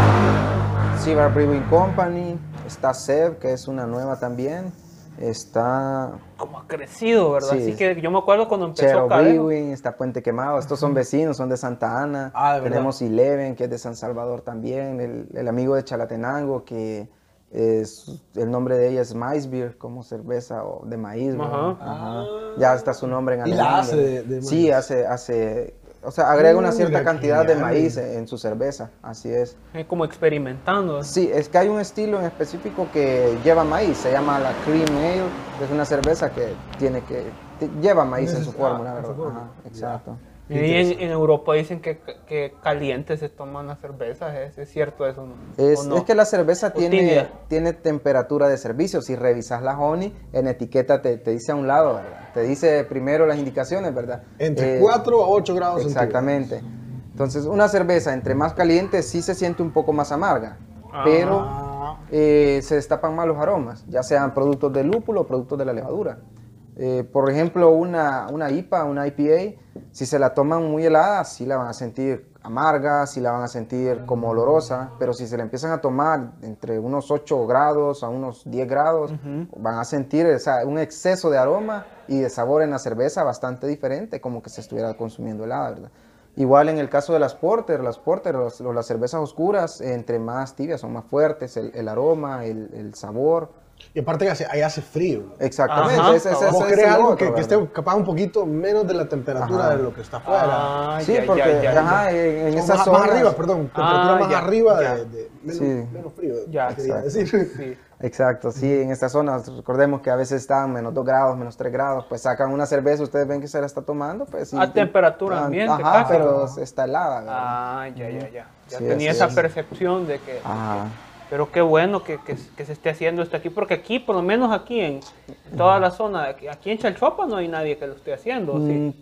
Cigar Brewing Company, está Sev, que es una nueva también, está Como ha crecido, ¿verdad? Sí. Así que yo me acuerdo cuando empezó Chero Cadejo. Brewing, está Puente Quemado, estos son vecinos, son de Santa Ana. Ah, de verdad. Tenemos Eleven, que es de San Salvador también, el, el amigo de Chalatenango, que es, el nombre de ella es Maíz Beer, como cerveza o de maíz. Ajá. Ajá. Ya está su nombre en Y la alemán. hace de- de Sí, hace, hace o sea, agrega una Mm, cierta cantidad de maíz en, en su cerveza, así es. Es como experimentando. Sí, es que hay un estilo en específico que lleva maíz, se llama la Cream Ale, es una cerveza que tiene que lleva maíz en su fórmula, ah, ¿verdad? fórmula. Ajá, exacto. Y en, en Europa dicen que, que caliente se toman las cervezas. ¿Es, es cierto eso? no? Es, ¿O no? es que la cerveza ¿O tiene, tiene temperatura de servicio. Si revisas la Honey, en etiqueta te, te dice a un lado, ¿verdad? Te dice primero las indicaciones, ¿verdad? Entre Eh, 4 a 8 grados Exactamente. Entonces, una cerveza entre más caliente sí se siente un poco más amarga, Ah. pero eh, se destapan más los aromas, ya sean productos del lúpulo o productos de la levadura. Eh, por ejemplo, una, una IPA, una IPA, si se la toman muy helada, sí la van a sentir amarga, sí la van a sentir como olorosa, pero si se la empiezan a tomar entre unos 8 grados a unos 10 grados, van a sentir o sea, un exceso de aroma y de sabor en la cerveza bastante diferente, como que se estuviera consumiendo helada, ¿verdad? Igual en el caso de las porter, las porter o las, las cervezas oscuras, entre más tibias son más fuertes, el, el aroma, el, el sabor. Y aparte que hace, ahí hace frío. Exactamente, ese- cabal. ¿Vos es querés algo otro, que, que esté capaz un poquito menos de la temperatura Ajá. de lo que está afuera? Ah, Sí, ya, porque ya, ya, ajá, ya. en, en esas más, zonas... más arriba, perdón. Temperatura Ah, más ya, arriba ya. de, de menos, Sí. menos frío. Ya, quería exacto. decir. Sí. Exacto, sí, en estas zonas, recordemos que a veces están menos 2 grados, menos 3 grados, pues sacan una cerveza, ustedes ven que se la está tomando, pues... A temperatura ambiente, Ajá, casi. pero está helada, ¿verdad? Ah, ya, ya, ya. Ya Sí, tenía esa es. percepción de que... Ajá. Pero qué bueno que, que- que se esté haciendo esto aquí, porque aquí, por lo menos aquí en toda la zona, aquí, en Chalchuapa no hay nadie que lo esté haciendo, ¿sí? Mm,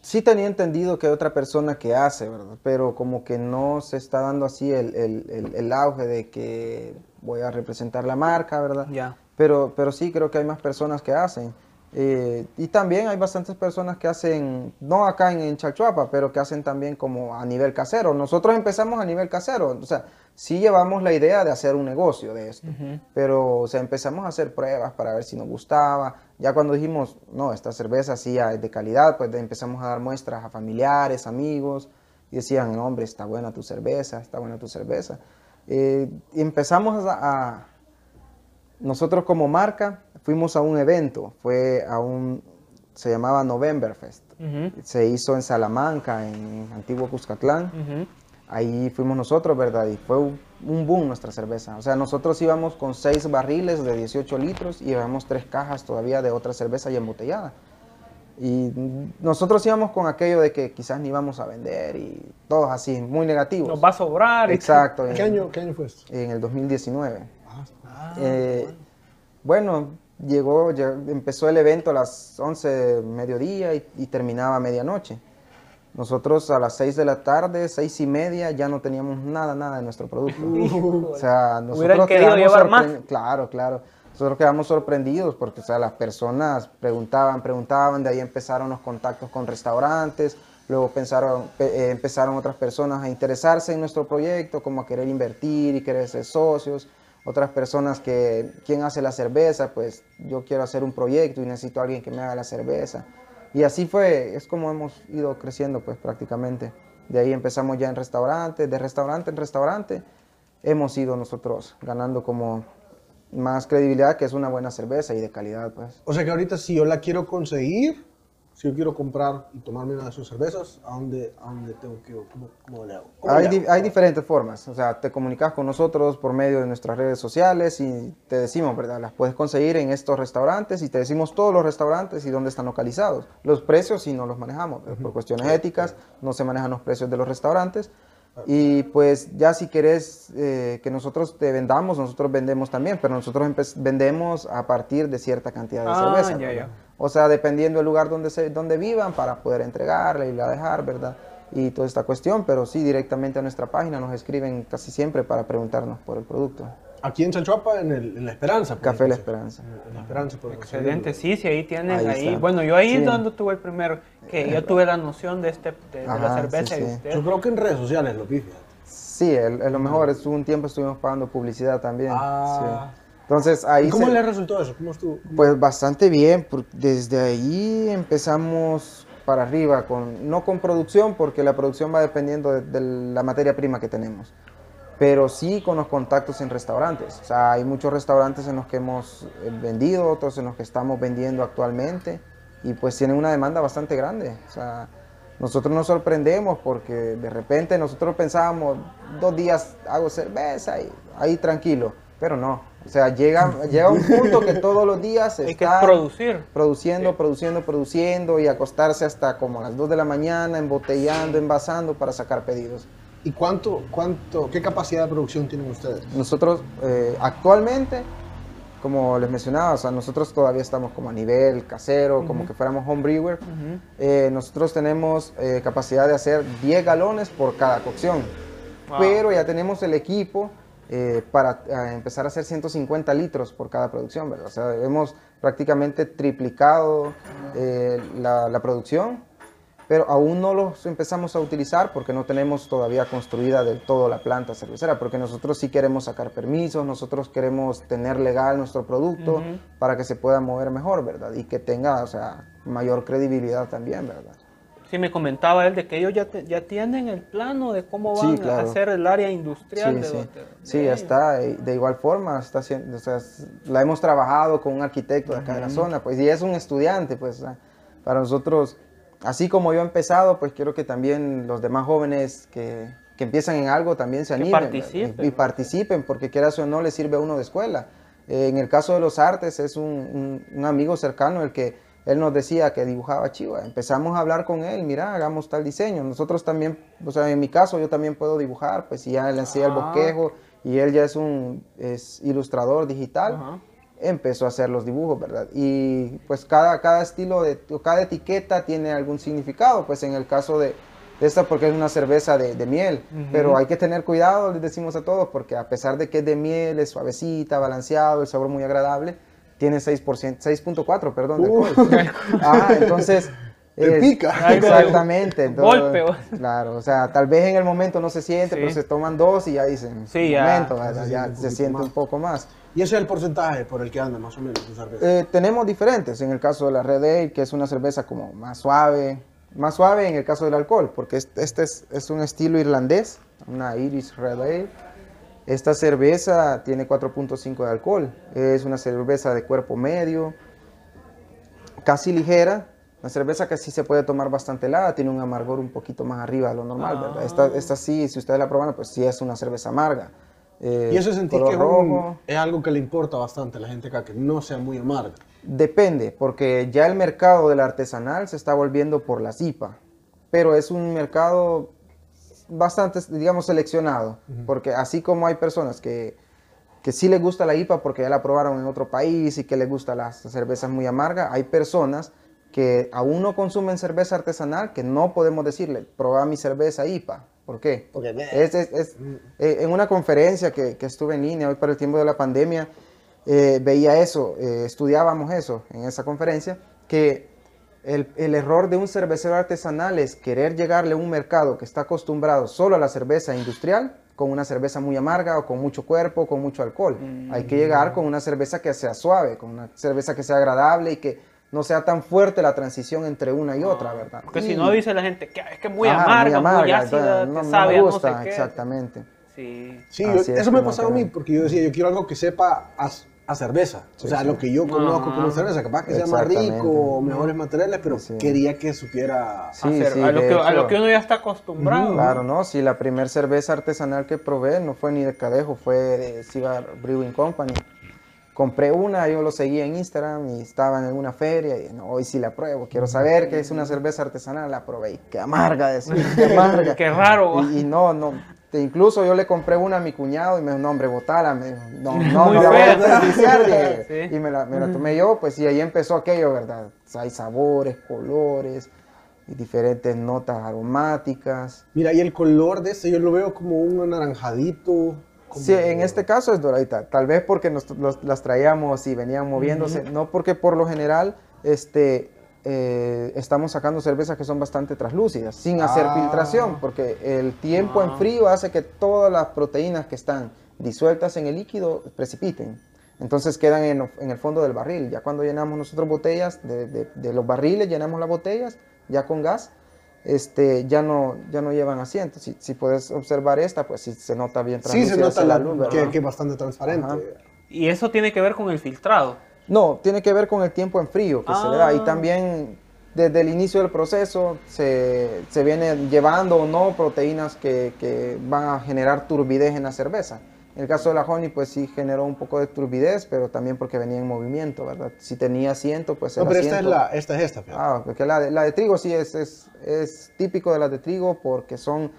Sí tenía entendido que hay otra persona que hace, ¿verdad? Pero como que no se está dando así el, el- el- el auge de que voy a representar la marca, ¿verdad? Ya. Pero, pero sí creo que hay más personas que hacen. Eh, y también hay bastantes personas que hacen, no acá en, en Chalchuapa, pero que hacen también como a nivel casero. Nosotros empezamos a nivel casero, o sea, sí llevamos la idea de hacer un negocio de esto, pero o sea, empezamos a hacer pruebas para ver si nos gustaba. Ya cuando dijimos, no, esta cerveza sí es de calidad, pues empezamos a dar muestras a familiares, amigos, y decían, no, hombre, está buena tu cerveza, está buena tu cerveza. Eh, y empezamos a- a nosotros como marca fuimos a un evento, fue a un, se llamaba Novemberfest. Ujú, Se hizo en Salamanca, en Antiguo Cuscatlán. Ahí fuimos nosotros, ¿verdad? Y fue un boom nuestra cerveza. O sea, nosotros íbamos con seis barriles de 18 litros y llevamos tres cajas todavía de otra cerveza ya embotellada. Y nosotros íbamos con aquello de que quizás ni íbamos a vender y todos así, muy negativos. Nos va a sobrar. Exacto. ¿Qué en- año, ¿Qué año fue esto? En el 2019. Ah, Eh, bueno, llegó, lle- empezó el evento a las 11 de mediodía y, y terminaba a medianoche. Nosotros a las 6 de la tarde, seis y media, ya no teníamos nada, nada de nuestro producto. o sea, nosotros querido quedamos llevar más. Claro, claro. Nosotros quedamos sorprendidos porque o sea, las personas preguntaban, preguntaban, de ahí empezaron los contactos con restaurantes, luego pensaron, pe- eh, empezaron otras personas a interesarse en nuestro proyecto, como a querer invertir y querer ser socios. Otras personas que, ¿quién hace la cerveza? Pues yo quiero hacer un proyecto y necesito a alguien que me haga la cerveza. Y así fue, es como hemos ido creciendo pues prácticamente. De ahí empezamos ya en restaurantes, de restaurante en restaurante hemos ido nosotros ganando como más credibilidad que es una buena cerveza y de calidad pues. O sea que ahorita si yo la quiero conseguir, si yo quiero comprar y tomarme una de sus cervezas, ¿a dónde, a dónde tengo que ir? ¿Cómo, cómo le hago? ¿Cómo Hay, le di- hay diferentes formas, o sea, te comunicas con nosotros por medio de nuestras redes sociales y te decimos, ¿verdad? Las puedes conseguir en estos restaurantes y te decimos todos los restaurantes y dónde están localizados. Los precios sí no los manejamos, por cuestiones éticas no se manejan los precios de los restaurantes. Y pues ya si querés eh, que nosotros te vendamos, nosotros vendemos también, pero nosotros vendemos a partir de cierta cantidad de Ah, cerveza. ya, ya. O sea, dependiendo del lugar donde, se, donde vivan para poder entregarla y la dejar, ¿verdad? Y toda esta cuestión, pero sí directamente a nuestra página nos escriben casi siempre para preguntarnos por el producto. Aquí en Chalchuapa, en, el, en La Esperanza. por Café La. Esperanza. En La Esperanza. por Excelente, sí, sí, ahí tienen, Ahí. Bueno, yo ahí Sí. es donde tuve el primer, que yo tuve la noción de, este, de, de la cerveza sí, de sí. usted. Yo creo que en redes sociales lo vi, fíjate. Sí, el- el lo mejor es un tiempo estuvimos pagando publicidad también. Ah. Entonces ahí ¿Y cómo se- le resultó eso? ¿Cómo estuvo? Pues bastante bien, por- desde ahí empezamos para arriba, con, no con producción, porque la producción va dependiendo de, de la materia prima que tenemos, pero sí con los contactos en restaurantes. O sea, hay muchos restaurantes en los que hemos eh, vendido, otros en los que estamos vendiendo actualmente, y pues tienen una demanda bastante grande. O sea, nosotros nos sorprendemos porque de repente nosotros pensábamos dos días hago cerveza y ahí tranquilo, pero no. O sea, llega, llega un punto que todos los días se Hay que está producir. produciendo, produciendo, produciendo y acostarse hasta como a las 2 de la mañana, embotellando, envasando para sacar pedidos. ¿Y cuánto, cuánto, qué capacidad de producción tienen ustedes? Nosotros eh, actualmente, como les mencionaba, o sea, nosotros todavía estamos como a nivel casero, como que fuéramos home brewer. Ujú. Eh, nosotros tenemos eh, capacidad de hacer 10 galones por cada cocción, Wow. pero ya tenemos el equipo eh, para eh, empezar a hacer 150 litros por cada producción, ¿verdad? O sea, hemos prácticamente triplicado eh, la, la producción, pero aún no los empezamos a utilizar porque no tenemos todavía construida del todo la planta cervecera, porque nosotros sí queremos sacar permisos, nosotros queremos tener legal nuestro producto Ujú. para que se pueda mover mejor, ¿verdad? Y que tenga, o sea, mayor credibilidad también, ¿verdad? Sí, me comentaba él de que ellos ya, te- ya tienen el plano de cómo Sí, van claro. a hacer el área industrial. Sí, de sí. donde- de Sí, ya está. y De igual forma, está haciendo, o sea, la hemos trabajado con un arquitecto de acá de la zona, pues, y es un estudiante, pues, para nosotros, así como yo he empezado, pues quiero que también los demás jóvenes que, que empiezan en algo también se animen participen, y, y participen, porque quieras o no, les sirve a uno de escuela. Eh, en el caso de los artes, es un, un- un amigo cercano el que él nos decía que dibujaba chiva. Empezamos a hablar con él, mira, hagamos tal diseño. Nosotros también, o sea, en mi caso, yo también puedo dibujar, pues y ya le enseñé el Ah. bosquejo y él ya es un es ilustrador digital. Empezó a hacer los dibujos, ¿verdad? Y pues cada, cada estilo, de, cada etiqueta tiene algún significado, pues en el caso de, de esta porque es una cerveza de, de miel, pero hay que tener cuidado, les decimos a todos, porque a pesar de que es de miel, es suavecita, balanceado, el sabor muy agradable, tiene 6%, 6.4, perdón, de Uh. Ah, entonces... Es- pica. Exactamente. entonces, golpe, Claro, o sea, tal vez en el momento no se siente, Sí. pero se toman dos y ya dicen, Sí, ya. momento, Se ya un se poquito siente más. un poco más. Y ese es el porcentaje por el que anda más o menos tu cerveza. Eh, tenemos diferentes, en el caso de la Red Ale, que es una cerveza como más suave, más suave en el caso del alcohol, porque este, este es, es un estilo irlandés, una Irish Red Ale. Esta cerveza tiene 4.5 de alcohol, es una cerveza de cuerpo medio, casi ligera, una cerveza que sí se puede tomar bastante helada, tiene un amargor un poquito más arriba de lo normal, ¿verdad? Esta, esta sí, si ustedes la proban, pues sí es una cerveza amarga. Eh, y eso color que es, un- es algo que le importa bastante a la gente acá, que no sea muy amarga. Depende, porque ya el mercado del artesanal se está volviendo por las IPA, pero es un mercado bastante, digamos, seleccionado, porque así como hay personas que, que sí les gusta la IPA porque ya la probaron en otro país y que les gusta las cervezas muy amargas, hay personas que aún no consumen cerveza artesanal que no podemos decirle, prueba mi cerveza IPA. ¿Por qué? Porque Es, es- es- eh, en una conferencia que, que estuve en línea hoy para el tiempo de la pandemia, eh, veía eso, eh, estudiábamos eso en esa conferencia, que el, el error de un cervecero artesanal es querer llegarle a un mercado que está acostumbrado solo a la cerveza industrial con una cerveza muy amarga o con mucho cuerpo, con mucho alcohol. Hay que llegar con una cerveza que sea suave, con una cerveza que sea agradable y que no sea tan fuerte la transición entre una y otra, ¿verdad? Porque Y- si no dice la gente que es que es muy Ajá, amarga, muy, que no, no sabe me gusta, no sé qué. exactamente. Sí. Sí, yo- es eso me como pasaba a mí, que- porque yo decía, yo quiero algo que sepa a cerveza. o sea, lo que yo conozco Ajá. como cerveza, capaz que sea más rico, mejores materiales, pero Sí. quería que supiera... Sí, hacer, sí, a, lo que, a lo que uno ya está acostumbrado. Claro, no, si la primer cerveza artesanal que probé no fue ni de Cadejo, fue de Cigar Brewing Company. Compré una, yo lo seguía en Instagram y estaban en una feria y no, hoy sí la pruebo, quiero saber que es una cerveza artesanal, la probé y qué amarga, decía, qué amarga. Qué raro. Y, y no, no, te- incluso yo le compré una a mi cuñado y me dijo, no hombre, botala, me dijo, no, no, Muy no la voy a desperdiciar. Sí. Y me la, me la tomé yo, pues y ahí empezó aquello, ¿verdad? O sea, hay sabores, colores y diferentes notas aromáticas. Mira, y el color de este yo lo veo como un anaranjadito. como- Sí, en este caso es doradita. Tal vez porque nos, los- las traíamos y venían moviéndose, no porque por lo general este, eh, estamos sacando cervezas que son bastante translúcidas, sin hacer Ah. filtración, porque el tiempo en Ah. frío hace que todas las proteínas que están disueltas en el líquido precipiten. Entonces quedan en, en el fondo del barril. Ya cuando llenamos nosotros botellas, de, de- de los barriles llenamos las botellas, ya con gas, este, ya, no, ya no llevan asiento. Si, si puedes observar esta, pues sí se nota bien Sí, se nota la, luz, que, que bastante transparente. Ajá. Y eso tiene que ver con el filtrado. No, tiene que ver con el tiempo en frío que se le da. Y Ah. también desde el inicio del proceso se, se viene llevando o no proteínas que, que van a generar turbidez en la cerveza. En el caso de la honey, pues sí generó un poco de turbidez, pero también porque venía en movimiento, ¿verdad? Si tenía asiento, pues No, era pero esta es, asiento. la, esta es esta, fíjate. Ah, porque la de, la de trigo sí es, es, es típico de las de trigo porque son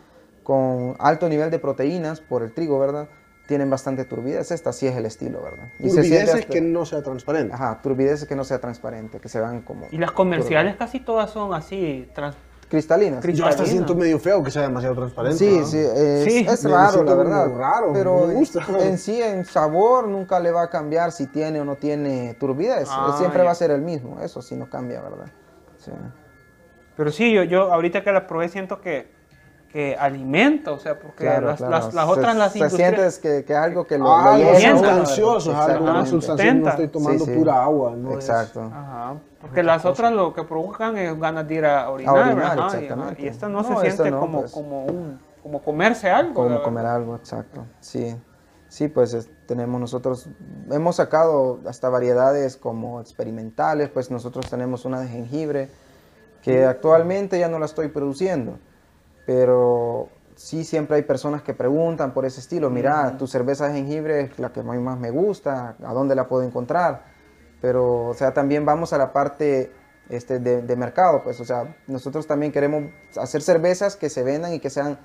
con alto nivel de proteínas por el trigo, ¿verdad? Tienen bastante turbidez. Esta sí es el estilo, ¿verdad? Y Turbidez es hasta- que no sea transparente. Ajá, turbidez es que no sea transparente, que se vean como Y las comerciales casi todas son así. trans- cristalinas. Cris- Yo hasta siento medio feo que sea demasiado transparente. Sí, ¿no? sí, es, Sí, es me raro, la verdad. raro, pero no me gusta. en sí, en sabor, nunca le va a cambiar si tiene o no tiene turbidez. Ah, Siempre ya. va a ser el mismo. Eso sí no cambia, ¿verdad? Sí. Pero sí, yo, yo ahorita que la probé siento que, que alimenta, o sea, porque Claro, las, claro. las, las Se- otras, las se industriales... siente que, que algo que lo, Ah, lo llena, algo Exactamente. sustancioso. No estoy tomando Sí, sí. pura agua. No es- Exacto. Ajá, porque las otras lo que provocan es ganas de ir a orinar, orinar, ¿verdad? Y- exactamente. Y, esta no, No, se siente no, como, pues. como, un, como comerse algo. Como comer algo, exacto. Sí, sí, pues es- tenemos nosotros, hemos sacado hasta variedades como experimentales, pues nosotros tenemos una de jengibre que actualmente ya no la estoy produciendo, pero sí siempre hay personas que preguntan por ese estilo, mira, tu cerveza de jengibre es la que más me gusta, ¿a dónde la puedo encontrar? Pero, o sea, también vamos a la parte este, de, de mercado, pues, o sea, nosotros también queremos hacer cervezas que se vendan y que sean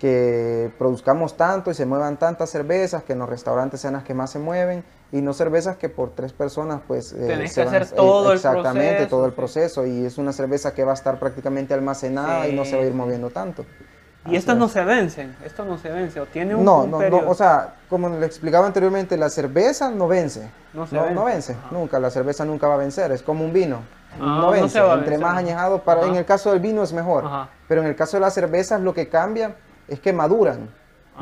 que produzcamos tanto y se muevan tantas cervezas, que en los restaurantes sean las que más se mueven y no cervezas que por tres personas pues eh, Tenés que van- hacer todo el exactamente proceso, todo el proceso y es una cerveza que va a estar prácticamente almacenada y no se va a ir moviendo tanto. Y estas no se vencen, esto no se vence, o tiene un, No, un no, periodo. no, o sea, como le explicaba anteriormente, la cerveza no vence. No se no, vence. no vence, nunca, la cerveza nunca va a vencer, es como un vino. Ah, no vence, entre vencer. más añejado, para, en el caso del vino es mejor, pero en el caso de las cervezas lo que cambia es que maduran.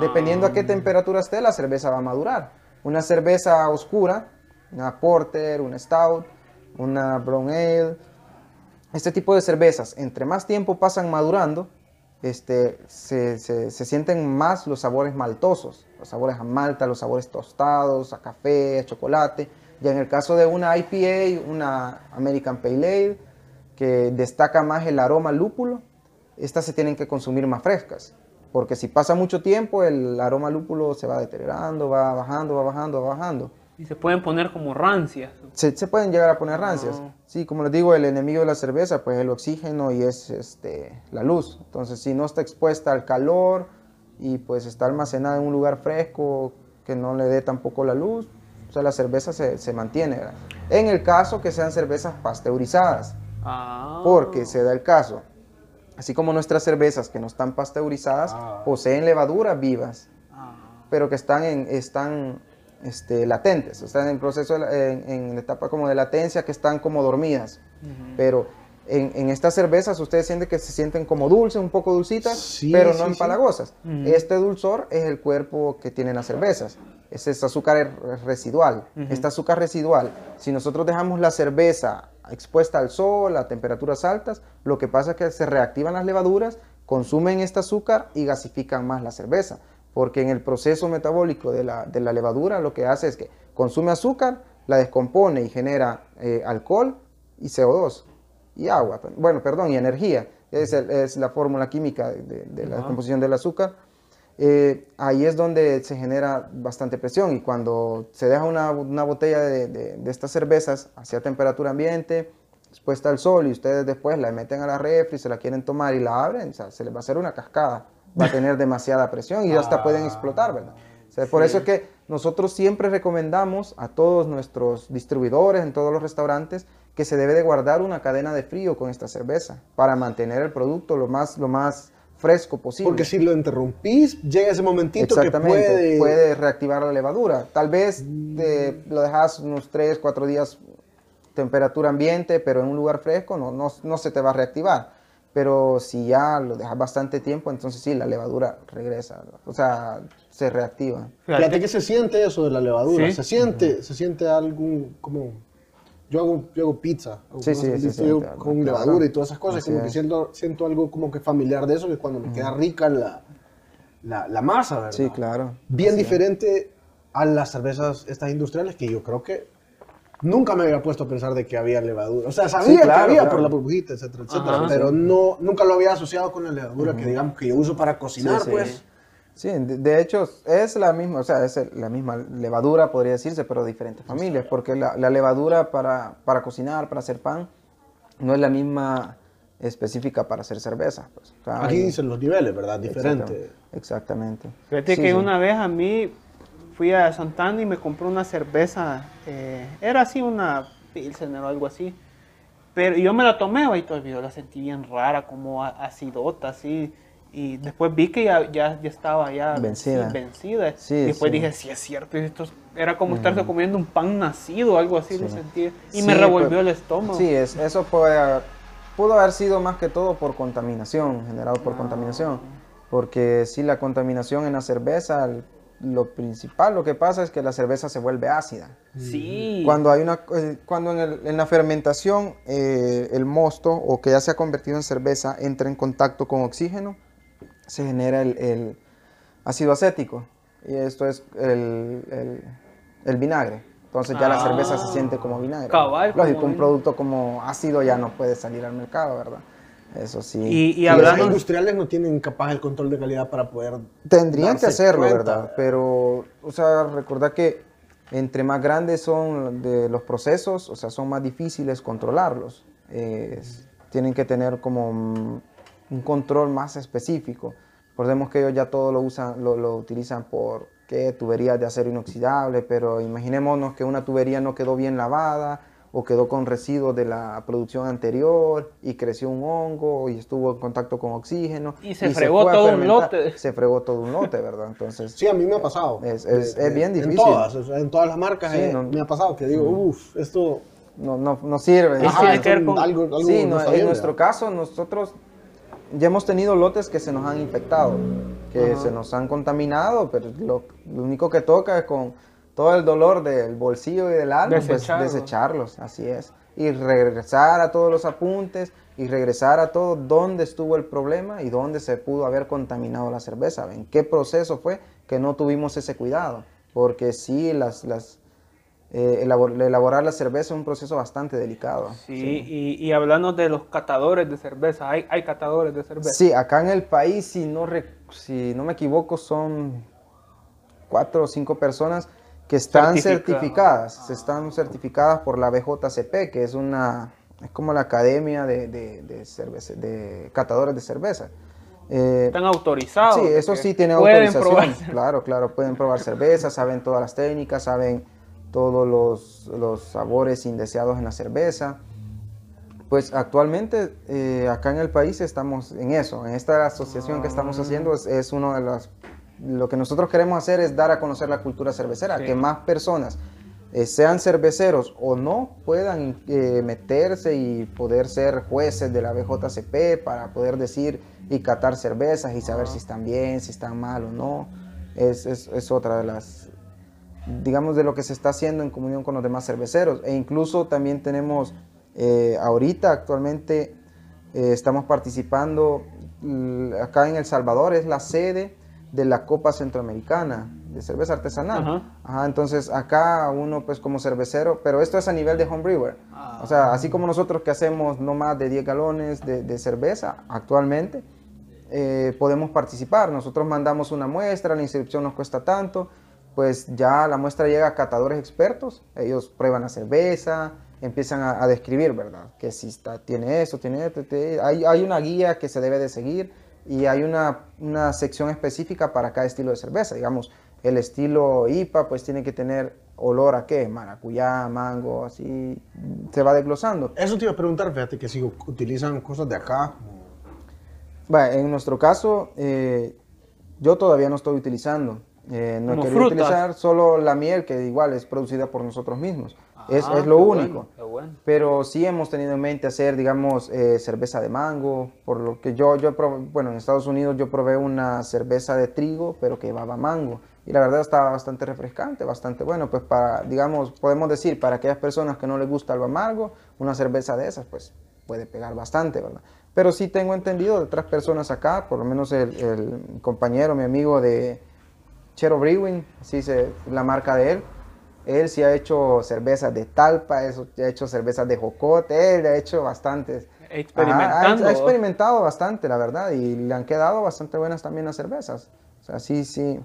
Dependiendo Ah. a qué temperatura esté, la cerveza va a madurar. Una cerveza oscura, una porter, una stout, una brown ale, este tipo de cervezas, entre más tiempo pasan madurando, este, se, se- se sienten más los sabores maltosos, los sabores a malta, los sabores tostados, a café, a chocolate. Ya en el caso de una IPA, una American Pale Ale, que destaca más el aroma lúpulo, estas se tienen que consumir más frescas. Porque si pasa mucho tiempo, el aroma lúpulo se va deteriorando, va bajando, va bajando, va bajando. Y se pueden poner como rancias. Se, se pueden llegar a poner rancias. Ah. Sí, como les digo, el enemigo de la cerveza pues es el oxígeno y es este, la luz. Entonces, si no está expuesta al calor y pues está almacenada en un lugar fresco que no le dé tampoco la luz, o sea, la cerveza se, se mantiene. ¿verdad? En el caso que sean cervezas pasteurizadas, Ah. porque se da el caso, así como nuestras cervezas que no están pasteurizadas, Ah. poseen levaduras vivas Ah. pero que están, en, están este, latentes, están en proceso, de en, etapa como de latencia, que están como dormidas. Pero en, en estas cervezas ustedes sienten que se sienten como dulces, un poco dulcitas, Sí, pero sí, no sí. empalagosas. Este dulzor es el cuerpo que tienen las cervezas. Ese es azúcar re- residual. Este azúcar residual, si nosotros dejamos la cerveza expuesta al sol, a temperaturas altas, lo que pasa es que se reactivan las levaduras, consumen este azúcar y gasifican más la cerveza. Porque en el proceso metabólico de la, de la levadura lo que hace es que consume azúcar, la descompone y genera eh, alcohol y CO2 y agua. Bueno, perdón, y energía. Es, es la fórmula química de, de- de la descomposición del azúcar. Eh, ahí es donde se genera bastante presión y cuando se deja una, una botella de, de- de estas cervezas hacia temperatura ambiente, expuesta al sol y ustedes después la meten a la refri, se la quieren tomar y la abren, o sea, se les va a hacer una cascada, va a tener demasiada presión y hasta pueden explotar, ¿verdad? O sea, por eso es que nosotros siempre recomendamos a todos nuestros distribuidores en todos los restaurantes que se debe de guardar una cadena de frío con esta cerveza para mantener el producto lo más, lo más fresco posible. Porque si lo interrumpís, llega ese momentito que puede... puede... reactivar la levadura. Tal vez te lo dejas unos 3, 4 días temperatura ambiente, pero en un lugar fresco no, no, no se te va a reactivar. Pero si ya lo dejas bastante tiempo, entonces sí, la levadura regresa, o sea, se reactiva. Fíjate que se siente eso de la levadura. Sí. Se siente, se siente algún como yo hago, yo hago pizza, hago Sí, sí, que sí, algo, con claro. levadura y todas esas cosas, Así como que es. siento, siento algo como que familiar de eso, que cuando me queda rica la, la, la masa, ¿verdad? Sí, claro. Bien Así es. diferente a las cervezas estas industriales que yo creo que nunca me había puesto a pensar de que había levadura. O sea, sabía claro, que había claro. por la burbujita, etcétera, etcétera. Ajá. pero no, nunca lo había asociado con la levadura que digamos que yo uso para cocinar, pues. Sí, de, hecho es la misma, o sea, es el- la misma levadura, podría decirse, pero de diferentes familias, porque la, la levadura para, para cocinar, para hacer pan, no es la misma específica para hacer cerveza. Pues. O sea, Aquí hay- dicen los niveles, ¿verdad? Diferente. Exactamente. Fíjate Sí, que sí. una vez a mí fui a Santana y me compré una cerveza, eh, era así una Pilsener o algo así, pero yo me la tomé y todavía yo la sentí bien rara, como acidota, así, y después vi que ya, ya, ya estaba ya Vencida. sí, vencida. Sí, y después sí. dije, sí es cierto, esto es- era como estarse comiendo un pan nacido, algo así, lo Sí. sentí, y Sí, me revolvió pues, el estómago. Sí, es, eso puede, pudo haber sido más que todo por contaminación, generado por Ah. contaminación. Porque si la contaminación en la cerveza, lo principal, lo que pasa es que la cerveza se vuelve ácida. Sí. Cuando, hay una, eh, cuando en, el- en la fermentación eh, el mosto o que ya se ha convertido en cerveza entra en contacto con oxígeno, se genera el, el ácido acético. Y esto es el, el- el vinagre. Entonces ya la Ah. cerveza se siente como vinagre. Cabal, como Lógico, un producto como ácido ya no puede salir al mercado, ¿verdad? Eso sí. Y, y Y los hablando... industriales no tienen capaz el control de calidad para poder. Tendrían que hacerlo, cuenta. ¿verdad? Pero, o sea, recordar que entre más grandes son de los procesos, o sea, son más difíciles controlarlos. Eh, tienen que tener como un control más específico. Recordemos que ellos ya todo lo usan, lo, lo utilizan por ¿qué? tuberías de acero inoxidable, pero imaginémonos que una tubería no quedó bien lavada o quedó con residuos de la producción anterior y creció un hongo y estuvo en contacto con oxígeno. Y se fregó fue a todo un lote. Se fregó todo un lote, ¿verdad? Entonces, Sí, a mí me ha pasado. Es- es- es bien de- difícil. En todas, en todas las marcas Sí, eh, no- me ha pasado que digo, uff, esto. no, no, no sirve. Ajá, tiene que ver con- algo, algo Sí, no en bien, nuestro ¿verdad? caso, nosotros ya hemos tenido lotes que se nos han infectado, que se nos han contaminado, pero lo, lo único que toca es con todo el dolor del bolsillo y del alma, pues Desecharlos. desecharlos, así es. Y regresar a todos los apuntes y regresar a todo dónde estuvo el problema y dónde se pudo haber contaminado la cerveza, en qué proceso fue que no tuvimos ese cuidado, porque sí, las, las, eh, elabor- elaborar la cerveza es un proceso bastante delicado. Sí, Y, y hablando de los catadores de cerveza, hay, hay catadores de cerveza. Sí, acá en el país, si no, rec- si no me equivoco, son cuatro o cinco personas que están Certificadas. certificadas. Están certificadas por la BJCP, que es una es como la academia de, de, de cerveza- de catadores de cerveza. Eh, Están autorizados. Sí, eso sí tiene autorización. probar. Claro, claro, pueden probar cerveza, saben todas las técnicas, saben todos los, los sabores indeseados en la cerveza. Pues actualmente eh, acá en el país estamos en eso, en esta asociación que estamos haciendo es, es uno de las... Lo que nosotros queremos hacer es dar a conocer la cultura cervecera, Sí. que más personas, eh, sean cerveceros o no, puedan eh, meterse y poder ser jueces de la BJCP para poder decir y catar cervezas y saber si están bien, si están mal o no. Es, es- es otra de las, digamos, de lo que se está haciendo en comunión con los demás cerveceros. E incluso también tenemos, eh, ahorita actualmente, eh, estamos participando acá en El Salvador, es la sede de la Copa Centroamericana de cerveza artesanal. Ajá. Ajá, entonces acá uno pues como cervecero, pero esto es a nivel de home brewer. O sea, así como nosotros que hacemos no más de 10 galones de, de cerveza actualmente, eh, podemos participar. Nosotros mandamos una muestra, la inscripción nos cuesta tanto, pues ya la muestra llega a catadores expertos, ellos prueban la cerveza, empiezan a, a describir, ¿verdad? Que si está, tiene esto, tiene esto, hay, hay una guía que se debe de seguir y hay una, una sección específica para cada estilo de cerveza. Digamos, el estilo IPA pues tiene que tener olor a qué, maracuyá, mango, así se va desglosando. Eso te iba a preguntar, fíjate que si utilizan cosas de acá. Va, en nuestro caso, eh, yo todavía no estoy utilizando. Eh, no he querido frutas. utilizar solo la miel, que igual es producida por nosotros mismos. es, Ah, es lo qué único. bueno, bueno. Pero sí hemos tenido en mente hacer, digamos, eh, cerveza de mango, por lo que yo, yo probé- bueno, en Estados Unidos yo probé una cerveza de trigo, pero que llevaba mango. Y la verdad estaba bastante refrescante, bastante bueno. Pues para, digamos, podemos decir, para aquellas personas que no les gusta el amargo, una cerveza de esas, pues puede pegar bastante, ¿verdad? Pero sí tengo entendido de otras personas acá, por lo menos el, el compañero, mi amigo de Chero Brewing, así se, la marca de él, Él sí ha hecho cervezas de talpa, eso, ha hecho cervezas de jocote, él ha hecho bastantes. Experimentando. ha, ha experimentado bastante, la verdad, y le han quedado bastante buenas también las cervezas. O sea, sí, sí,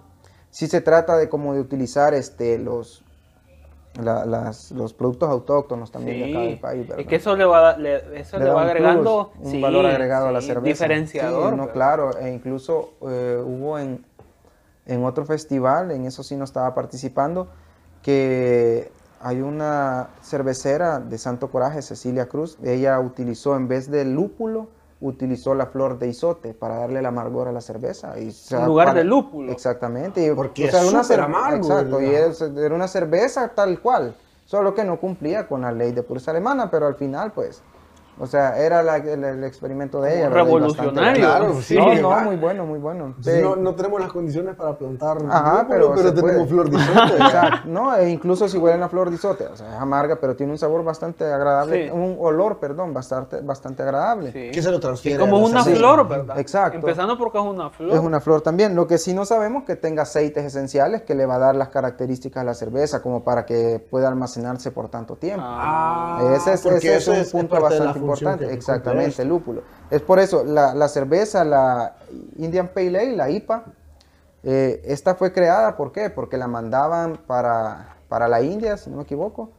sí se trata de como de utilizar este, los, la- las- los productos autóctonos también de acá del país, y ¿verdad? que eso le va, le- eso Le le va un agregando plus, un sí, valor agregado a la sí, cerveza. Diferenciador. Sí, no, claro, e incluso eh, hubo en, en otro festival, en eso sí no estaba participando, que hay una cervecera de Santo Coraje, Cecilia Cruz, ella utilizó en vez de lúpulo, utilizó la flor de isote para darle el amargor a la cerveza. Y, o sea, En lugar para- de lúpulo. Exactamente. y, Porque es era una cer- amargo, Exacto, y era una cerveza tal cual, solo que no cumplía con la ley de pureza alemana, pero al final pues... O sea, era la- el, el experimento de ella. Revolucionario. Claro, sí, no, no, muy bueno, muy bueno. Sí. no, no tenemos las condiciones para plantar Ajá, pero pero, se tenemos puede. flor de isote. Exacto, no, e incluso si huele a flor de isote, o sea, es amarga, pero tiene un sabor bastante agradable, Sí. un olor, perdón, bastante, bastante agradable. Sí. Que se lo transfiere. como una flor, ¿verdad? Exacto. Empezando porque es una flor. Es una flor también. Lo que sí no sabemos que tenga aceites esenciales que le va a dar las características a la cerveza, como para que pueda almacenarse por tanto tiempo. Ah, ese es, ese es un es- es punto la bastante importante. Exactamente, el lúpulo. Es por eso, la, la cerveza, la Indian Pale Ale, la IPA, eh, esta fue creada, ¿por qué? Porque la mandaban para, para la India, si no me equivoco,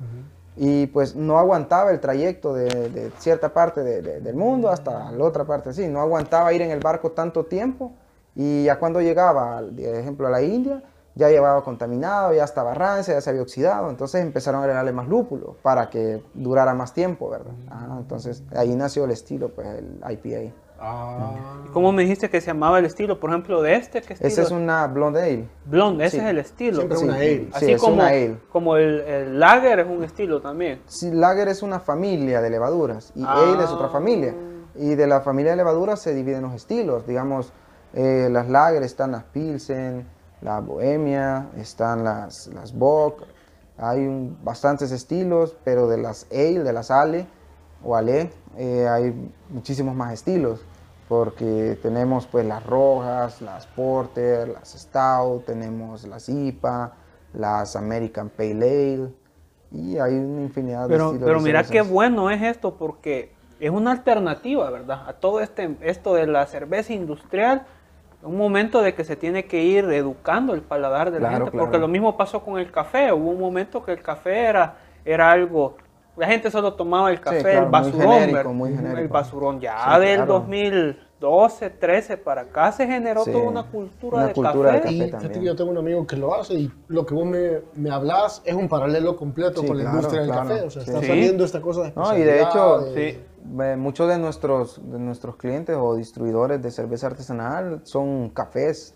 y pues no aguantaba el trayecto de, de cierta parte de- de- del mundo hasta la otra parte, sí, no aguantaba ir en el barco tanto tiempo, y ya cuando llegaba, de ejemplo, a la India, ya llevaba contaminado, ya estaba rancia, ya se había oxidado, entonces empezaron a agregarle más lúpulo para que durara más tiempo, ¿verdad? Ajá, entonces ahí nació el estilo, pues el IPA. Ah. ¿Y ¿Cómo me dijiste que se llamaba el estilo? Por ejemplo, de este, ¿qué estilo? Esa es una blonde ale. Blonde, ese sí. es el estilo. Siempre Sí. una ale. Sí, Así es como, una ale. como el, el lager es un estilo también. Sí, lager es una familia de levaduras y Ah. ale es otra familia. Y de la familia de levaduras se dividen los estilos. Digamos, eh, las lager están las Pilsen, la Bohemia, están las, las Bock. Hay un- bastantes estilos, pero de las ale, de las ale o ale, eh, hay muchísimos más estilos. Porque tenemos pues las rojas, las porter, las stout, tenemos las IPA, las American Pale Ale y hay una infinidad de Pero, estilos. pero de mira qué bueno es esto porque es una alternativa, ¿verdad? A todo este, esto de la cerveza industrial, un momento de que se tiene que ir educando el paladar de la gente, porque lo mismo pasó con el café, hubo un momento que el café era, era algo, la gente solo tomaba el café, el basurón, el basurón ya sí, del 2000 12, 13 para acá se generó toda una cultura, una de, cultura café. de, café. Yo tengo un amigo que lo hace y lo que vos me, me hablas es un paralelo completo con la industria del café. O sea, sí. está saliendo esta cosa de No, y de hecho, de... muchos de nuestros, de nuestros clientes o distribuidores de cerveza artesanal son cafés,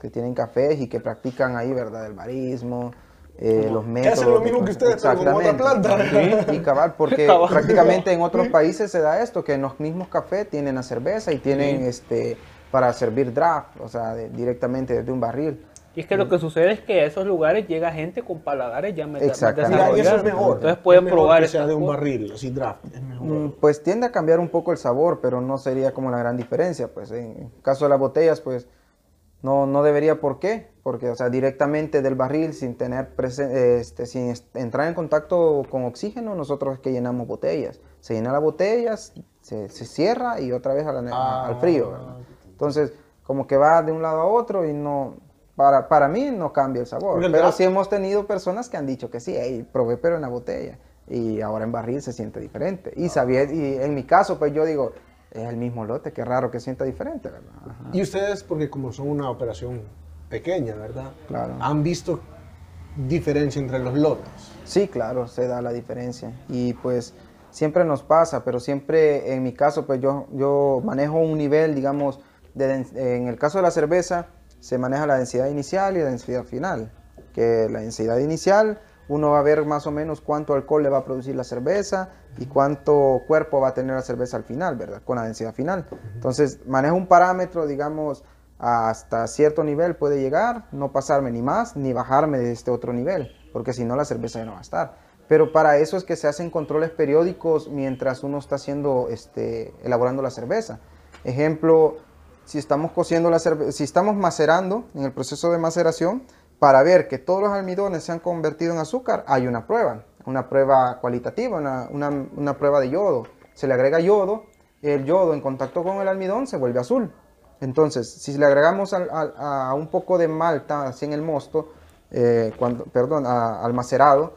que tienen cafés y que practican ahí, ¿verdad? El barismo, eh, los métodos. hacen lo mismo que ustedes, pero con otra Exactamente. planta. Sí, y cabal, porque Cabal. prácticamente en otros países se da esto, que en los mismos cafés tienen la cerveza y tienen este para servir draft, o sea, de- directamente desde un barril. Y es que lo que sucede es que a esos lugares llega gente con paladares ya me- Exactamente. Eso es mejor. Entonces pueden Es mejor probar que sea de un barril, así draft. Es mejor. Mm, Pues tiende a cambiar un poco el sabor, pero no sería como la gran diferencia. Pues en el caso de las botellas, pues no, no debería por qué, porque o sea, directamente del barril sin tener presen- este, sin entrar en contacto con oxígeno, nosotros es que llenamos botellas. Se llena las botellas, se, se cierra y otra vez a la Ah. al frío. ¿verdad? Entonces, como que va de un lado a otro y no, para, para mí no cambia el sabor. Pero sí hemos tenido personas que han dicho que sí, "Ey, probé pero en la botella. Y ahora en barril se siente diferente. Y, sabía, y en mi caso, pues yo digo, es el mismo lote, qué raro que sienta diferente, ¿verdad? Ajá. Y ustedes, porque como son una operación pequeña, ¿verdad? Claro. Han visto diferencia entre los lotes. Sí, claro, se da la diferencia. Y pues siempre nos pasa, pero siempre en mi caso, pues yo, yo manejo un nivel, digamos, de en el caso de la cerveza, se maneja la densidad inicial y la densidad final. Que la densidad inicial, uno va a ver más o menos cuánto alcohol le va a producir la cerveza y cuánto cuerpo va a tener la cerveza al final, ¿verdad? Con la densidad final. Entonces, manejo un parámetro, digamos, hasta cierto nivel puede llegar, no pasarme ni más ni bajarme de este otro nivel, porque si no la cerveza ya no va a estar. Pero para eso es que se hacen controles periódicos mientras uno está haciendo, este, elaborando la cerveza. Ejemplo, si estamos cociendo la cerveza, si estamos macerando en el proceso de maceración, para ver que todos los almidones se han convertido en azúcar, hay una prueba, una prueba cualitativa, una, una- una prueba de yodo. Se le agrega yodo, el yodo en contacto con el almidón se vuelve azul. Entonces, si le agregamos a un poco de malta así en el mosto, eh, cuando, perdón, a- al macerado,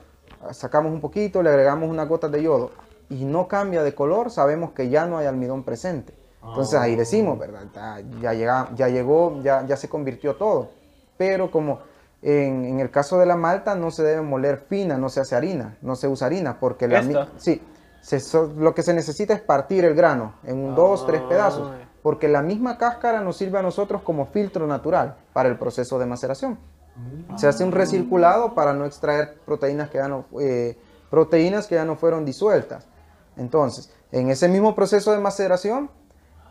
sacamos un poquito, le agregamos unas gotas de yodo y no cambia de color, sabemos que ya no hay almidón presente. Entonces ahí decimos, ¿verdad? Ya, ya, llega- ya llegó, ya, ya se convirtió todo. Pero como en, en el caso de la malta no se debe moler fina, no se hace harina, no se usa harina, porque la sí, se so- lo que se necesita es partir el grano en un, dos, tres pedazos, porque la misma cáscara nos sirve a nosotros como filtro natural para el proceso de maceración. Se hace un recirculado para no extraer proteínas que ya no, eh, proteínas que ya no fueron disueltas. Entonces, en ese mismo proceso de maceración,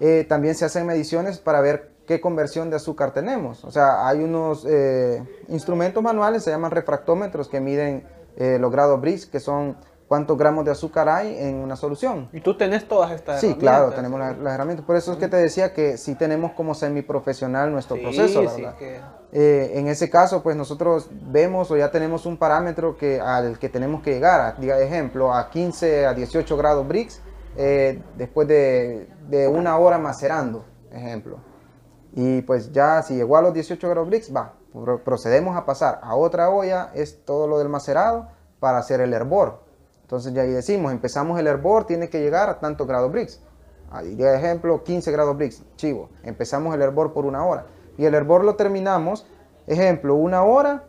eh, también se hacen mediciones para ver qué conversión de azúcar tenemos. O sea, hay unos eh, instrumentos manuales, se llaman refractómetros, que miden eh, los grados Brix, que son cuántos gramos de azúcar hay en una solución. Y tú tenés todas estas Sí, claro, herramientas. tenemos las, las herramientas. Por eso es que te decía que sí tenemos como semiprofesional nuestro Sí, proceso, sí, ¿verdad? que- Eh, en ese caso, pues nosotros vemos o ya tenemos un parámetro que, al que tenemos que llegar, a, diga, ejemplo, a 15 a 18 grados Brix, eh, después de, de una hora macerando, ejemplo. Y pues ya si llegó a los 18 grados Brix, va, pro- procedemos a pasar a otra olla, es todo lo del macerado, para hacer el hervor. Entonces ya ahí decimos, empezamos el hervor, tiene que llegar a tantos grados Brix. Ahí, de ejemplo, 15 grados Brix, chivo. Empezamos el hervor por una hora. Y el hervor lo terminamos, ejemplo, una hora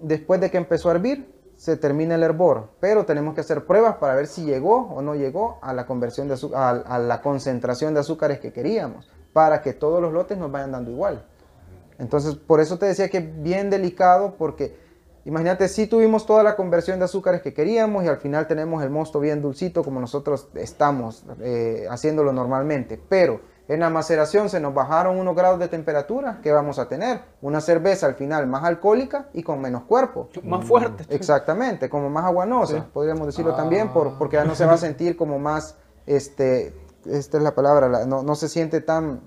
después de que empezó a hervir, se termina el hervor. Pero tenemos que hacer pruebas para ver si llegó o no llegó a la conversión a la concentración de azúcares que queríamos, para que todos los lotes nos vayan dando igual. Entonces, por eso te decía que es bien delicado porque imagínate si tuvimos toda la conversión de azúcares que queríamos y al final tenemos el mosto bien dulcito como nosotros estamos eh, haciéndolo normalmente, pero en la maceración se nos bajaron unos grados de temperatura, ¿qué vamos a tener? Una cerveza al final más alcohólica y con menos cuerpo. Más fuerte. Exactamente, como más aguanosa, podríamos decirlo también, por, porque ya no se va a sentir como más, este, esta es la palabra, la- no, no se siente tan,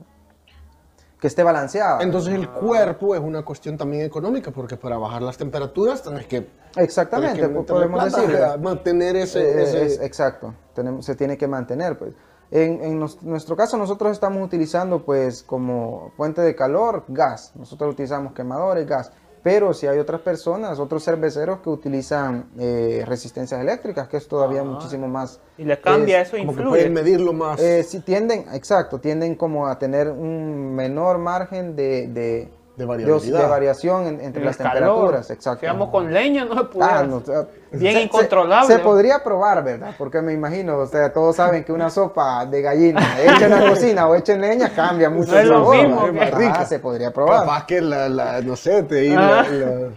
que esté balanceada. Entonces el cuerpo es una cuestión también económica, porque para bajar las temperaturas tenés que, Exactamente, tenés que podemos a mantener ese... Eh, ese- es- exacto, tenemos, se tiene que mantener. Pues. En, en nos- nuestro caso nosotros estamos utilizando pues como fuente de calor gas. Nosotros utilizamos quemadores, gas. Pero si hay otras personas, otros cerveceros que utilizan eh, resistencias eléctricas, que es todavía muchísimo más... Y le cambia, es- eso como que influye. pueden medirlo más. Eh, sí tienden, exacto, tienden como a tener un menor margen de, de, De os- variabilidad. de variación en- entre En las calor. temperaturas. Exacto. Si vamos con leña, no se pudiera. Ah, no, o sea, Bien se- se- incontrolable. Se, podría probar, ¿verdad? Porque me imagino, o sea, todos saben que una sopa de gallina hecha en la cocina o hecha en leña cambia mucho No es el lo sabor. mismo, Ah, rica. se podría probar. Capaz que la, la- no sé, te Ah. la- la-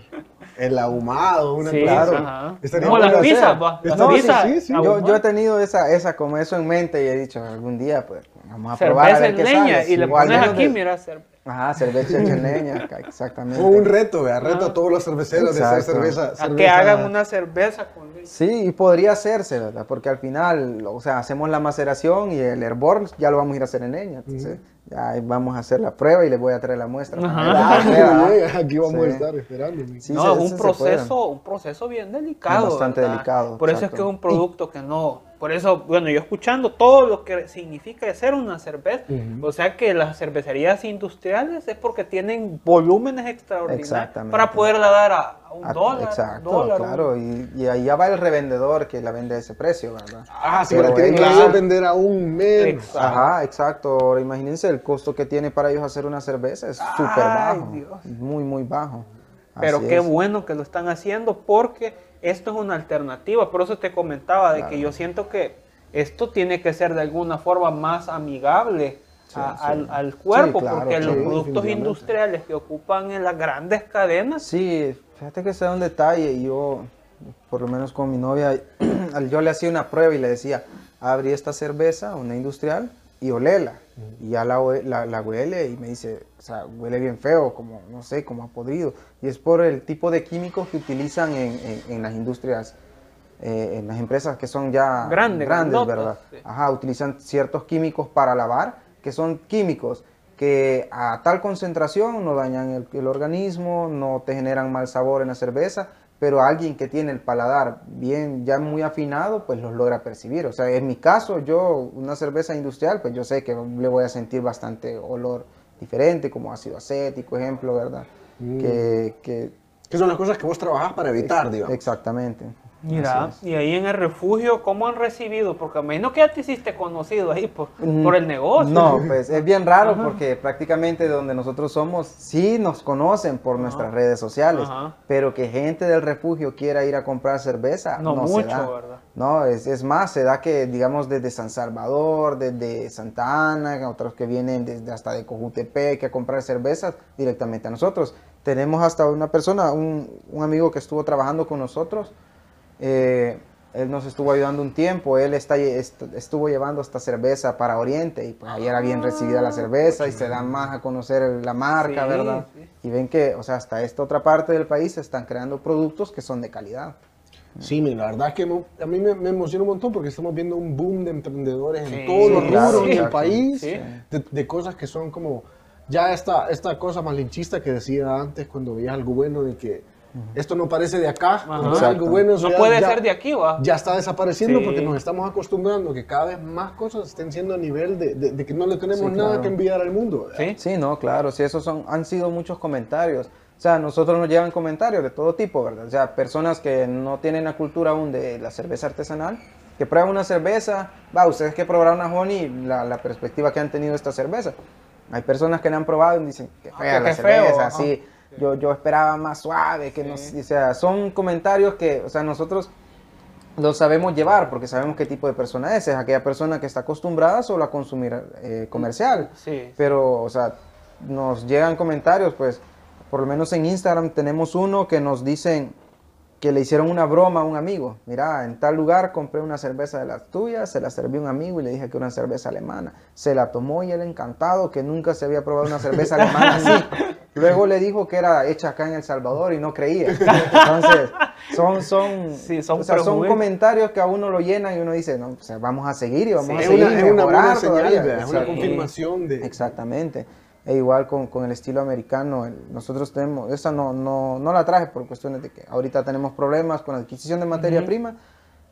el ahumado, una Sí. Estaría Como las pizzas. Las Estaría- pizzas. sí, sí. Yo, yo he tenido esa, esa, como eso en mente y he dicho, algún día, pues, vamos a probar a cerveza ver en qué leña sale. y le pones aquí, mira, cer- Ajá, cerveza hecha en leña, ca- exactamente. Hubo un reto, vea, reto a todos los cerveceros de hacer cerveza. a que hagan una cerveza con leche. Sí, y podría hacerse, ¿verdad? Porque al final, o sea, hacemos la maceración y el hervor ya lo vamos a ir a hacer en leña. Entonces, ya ahí vamos a hacer la prueba y les voy a traer la muestra. Ajá. Ah, llega, Aquí vamos a estar esperando. Sí, no, se- un se proceso, un proceso bien delicado. Es bastante ¿verdad? delicado, Por eso es que es un producto que no. Por eso, bueno, yo escuchando todo lo que significa hacer una cerveza, Ujú. o sea que las cervecerías industriales es porque tienen volúmenes extraordinarios Exactamente. para poderla dar a, a un Ah, dólar, Exacto, dólar, claro. Y, y ahí ya va el revendedor que la vende a ese precio, ¿verdad? Ah, sí, Pero pero tienen que vender a un menos. Exacto. Ajá, exacto. Ahora imagínense el costo que tiene para ellos hacer una cerveza. Es súper Ay, bajo. Dios. Muy, muy bajo. Pero Así qué es. bueno que lo están haciendo porque esto es una alternativa. Por eso te comentaba de que yo siento que esto tiene que ser de alguna forma más amigable Sí, a- sí. Al, al cuerpo, Sí, claro, porque los productos industriales que ocupan en las grandes cadenas, Sí, fíjate que ese es un detalle. Yo, por lo menos con mi novia, yo le hacía una prueba y le decía, abrí esta cerveza, una industrial, y olela. Y ya la, la, la huele y me dice, sea, huele bien feo, como, no sé, como a podrido. Y es por el tipo de químicos que utilizan en, en- en las industrias, eh, en las empresas que son ya Grandes, grandes, grandotas, ¿verdad? sí. Ajá, utilizan ciertos químicos para lavar, que son químicos que a tal concentración no dañan el, el organismo, no te generan mal sabor en la cerveza, pero alguien que tiene el paladar bien, ya muy afinado, pues los logra percibir. O sea, en mi caso, yo, una cerveza industrial, pues yo sé que le voy a sentir bastante olor diferente, como ácido acético, ejemplo, ¿verdad? Que, que Que son las cosas que vos trabajás para evitar, digamos. exactamente. Mira, y ahí en el refugio, ¿cómo han recibido? Porque me imagino que ya te hiciste conocido ahí por, Mm, por el negocio. No, pues es bien raro porque prácticamente donde nosotros somos sí nos conocen por Ajá. nuestras redes sociales, Ajá. pero que gente del refugio quiera ir a comprar cerveza No no, se mucho, da. ¿verdad? No, es, es más, se da que digamos desde San Salvador, desde Santa Ana, otros que vienen desde hasta de Cojutepec a comprar cervezas directamente a nosotros. Tenemos hasta una persona, un, un amigo que estuvo trabajando con nosotros, eh, él nos estuvo ayudando un tiempo, él está, est- estuvo llevando esta cerveza para Oriente y pues ahí era bien recibida la cerveza y se dan más a conocer la marca, Sí, ¿verdad? sí. Y ven que, o sea, hasta esta otra parte del país se están creando productos que son de calidad. Sí, mira, la verdad es que a mí me, me emociona un montón porque estamos viendo un boom de emprendedores Sí, en todos los claro, rubros en el exacto. país, Sí. de, de cosas que son como, ya esta, esta cosa malinchista que decía antes cuando veías algo bueno de que esto no parece de acá, cuando es algo bueno, No ya- puede ya- ser de aquí, ¿va? Ya está desapareciendo Sí. porque nos estamos acostumbrando a que cada vez más cosas estén siendo a nivel de, de- de que no le tenemos Sí, nada claro. que enviar al mundo. ¿verdad? Sí. Sí, no, claro, sí, esos son, han sido muchos comentarios. O sea, a nosotros nos llegan comentarios de todo tipo, ¿verdad? O sea, personas que no tienen la cultura aún de la cerveza artesanal, que prueban una cerveza, va, ustedes que probaron una honey, la, la perspectiva que han tenido de esta cerveza. Hay personas que la han probado y dicen, que fea que la qué feo, cerveza, ajá. Yo, yo esperaba más suave, que Sí. o sea, son comentarios que, o sea, nosotros lo sabemos llevar porque sabemos qué tipo de persona es. Es aquella persona que está acostumbrada solo a consumir eh, comercial. Sí. Pero, o sea, nos llegan comentarios, pues, por lo menos en Instagram tenemos uno que nos dicen que le hicieron una broma a un amigo. Mira, en tal lugar compré una cerveza de las tuyas, se la serví a un amigo y le dije que era una cerveza alemana. Se la tomó y él encantado que nunca se había probado una cerveza alemana así. Luego le dijo que era hecha acá en El Salvador y no creía. Entonces, son, son, Sí, son o sea, son prejuicios. comentarios que a uno lo llenan y uno dice, no, o sea, vamos a seguir y vamos Sí. a Es seguir una, es una confirmación de... Exactamente. E igual con, con el estilo americano, el- nosotros tenemos, esa no, no, no la traje por cuestiones de que ahorita tenemos problemas con la adquisición de materia prima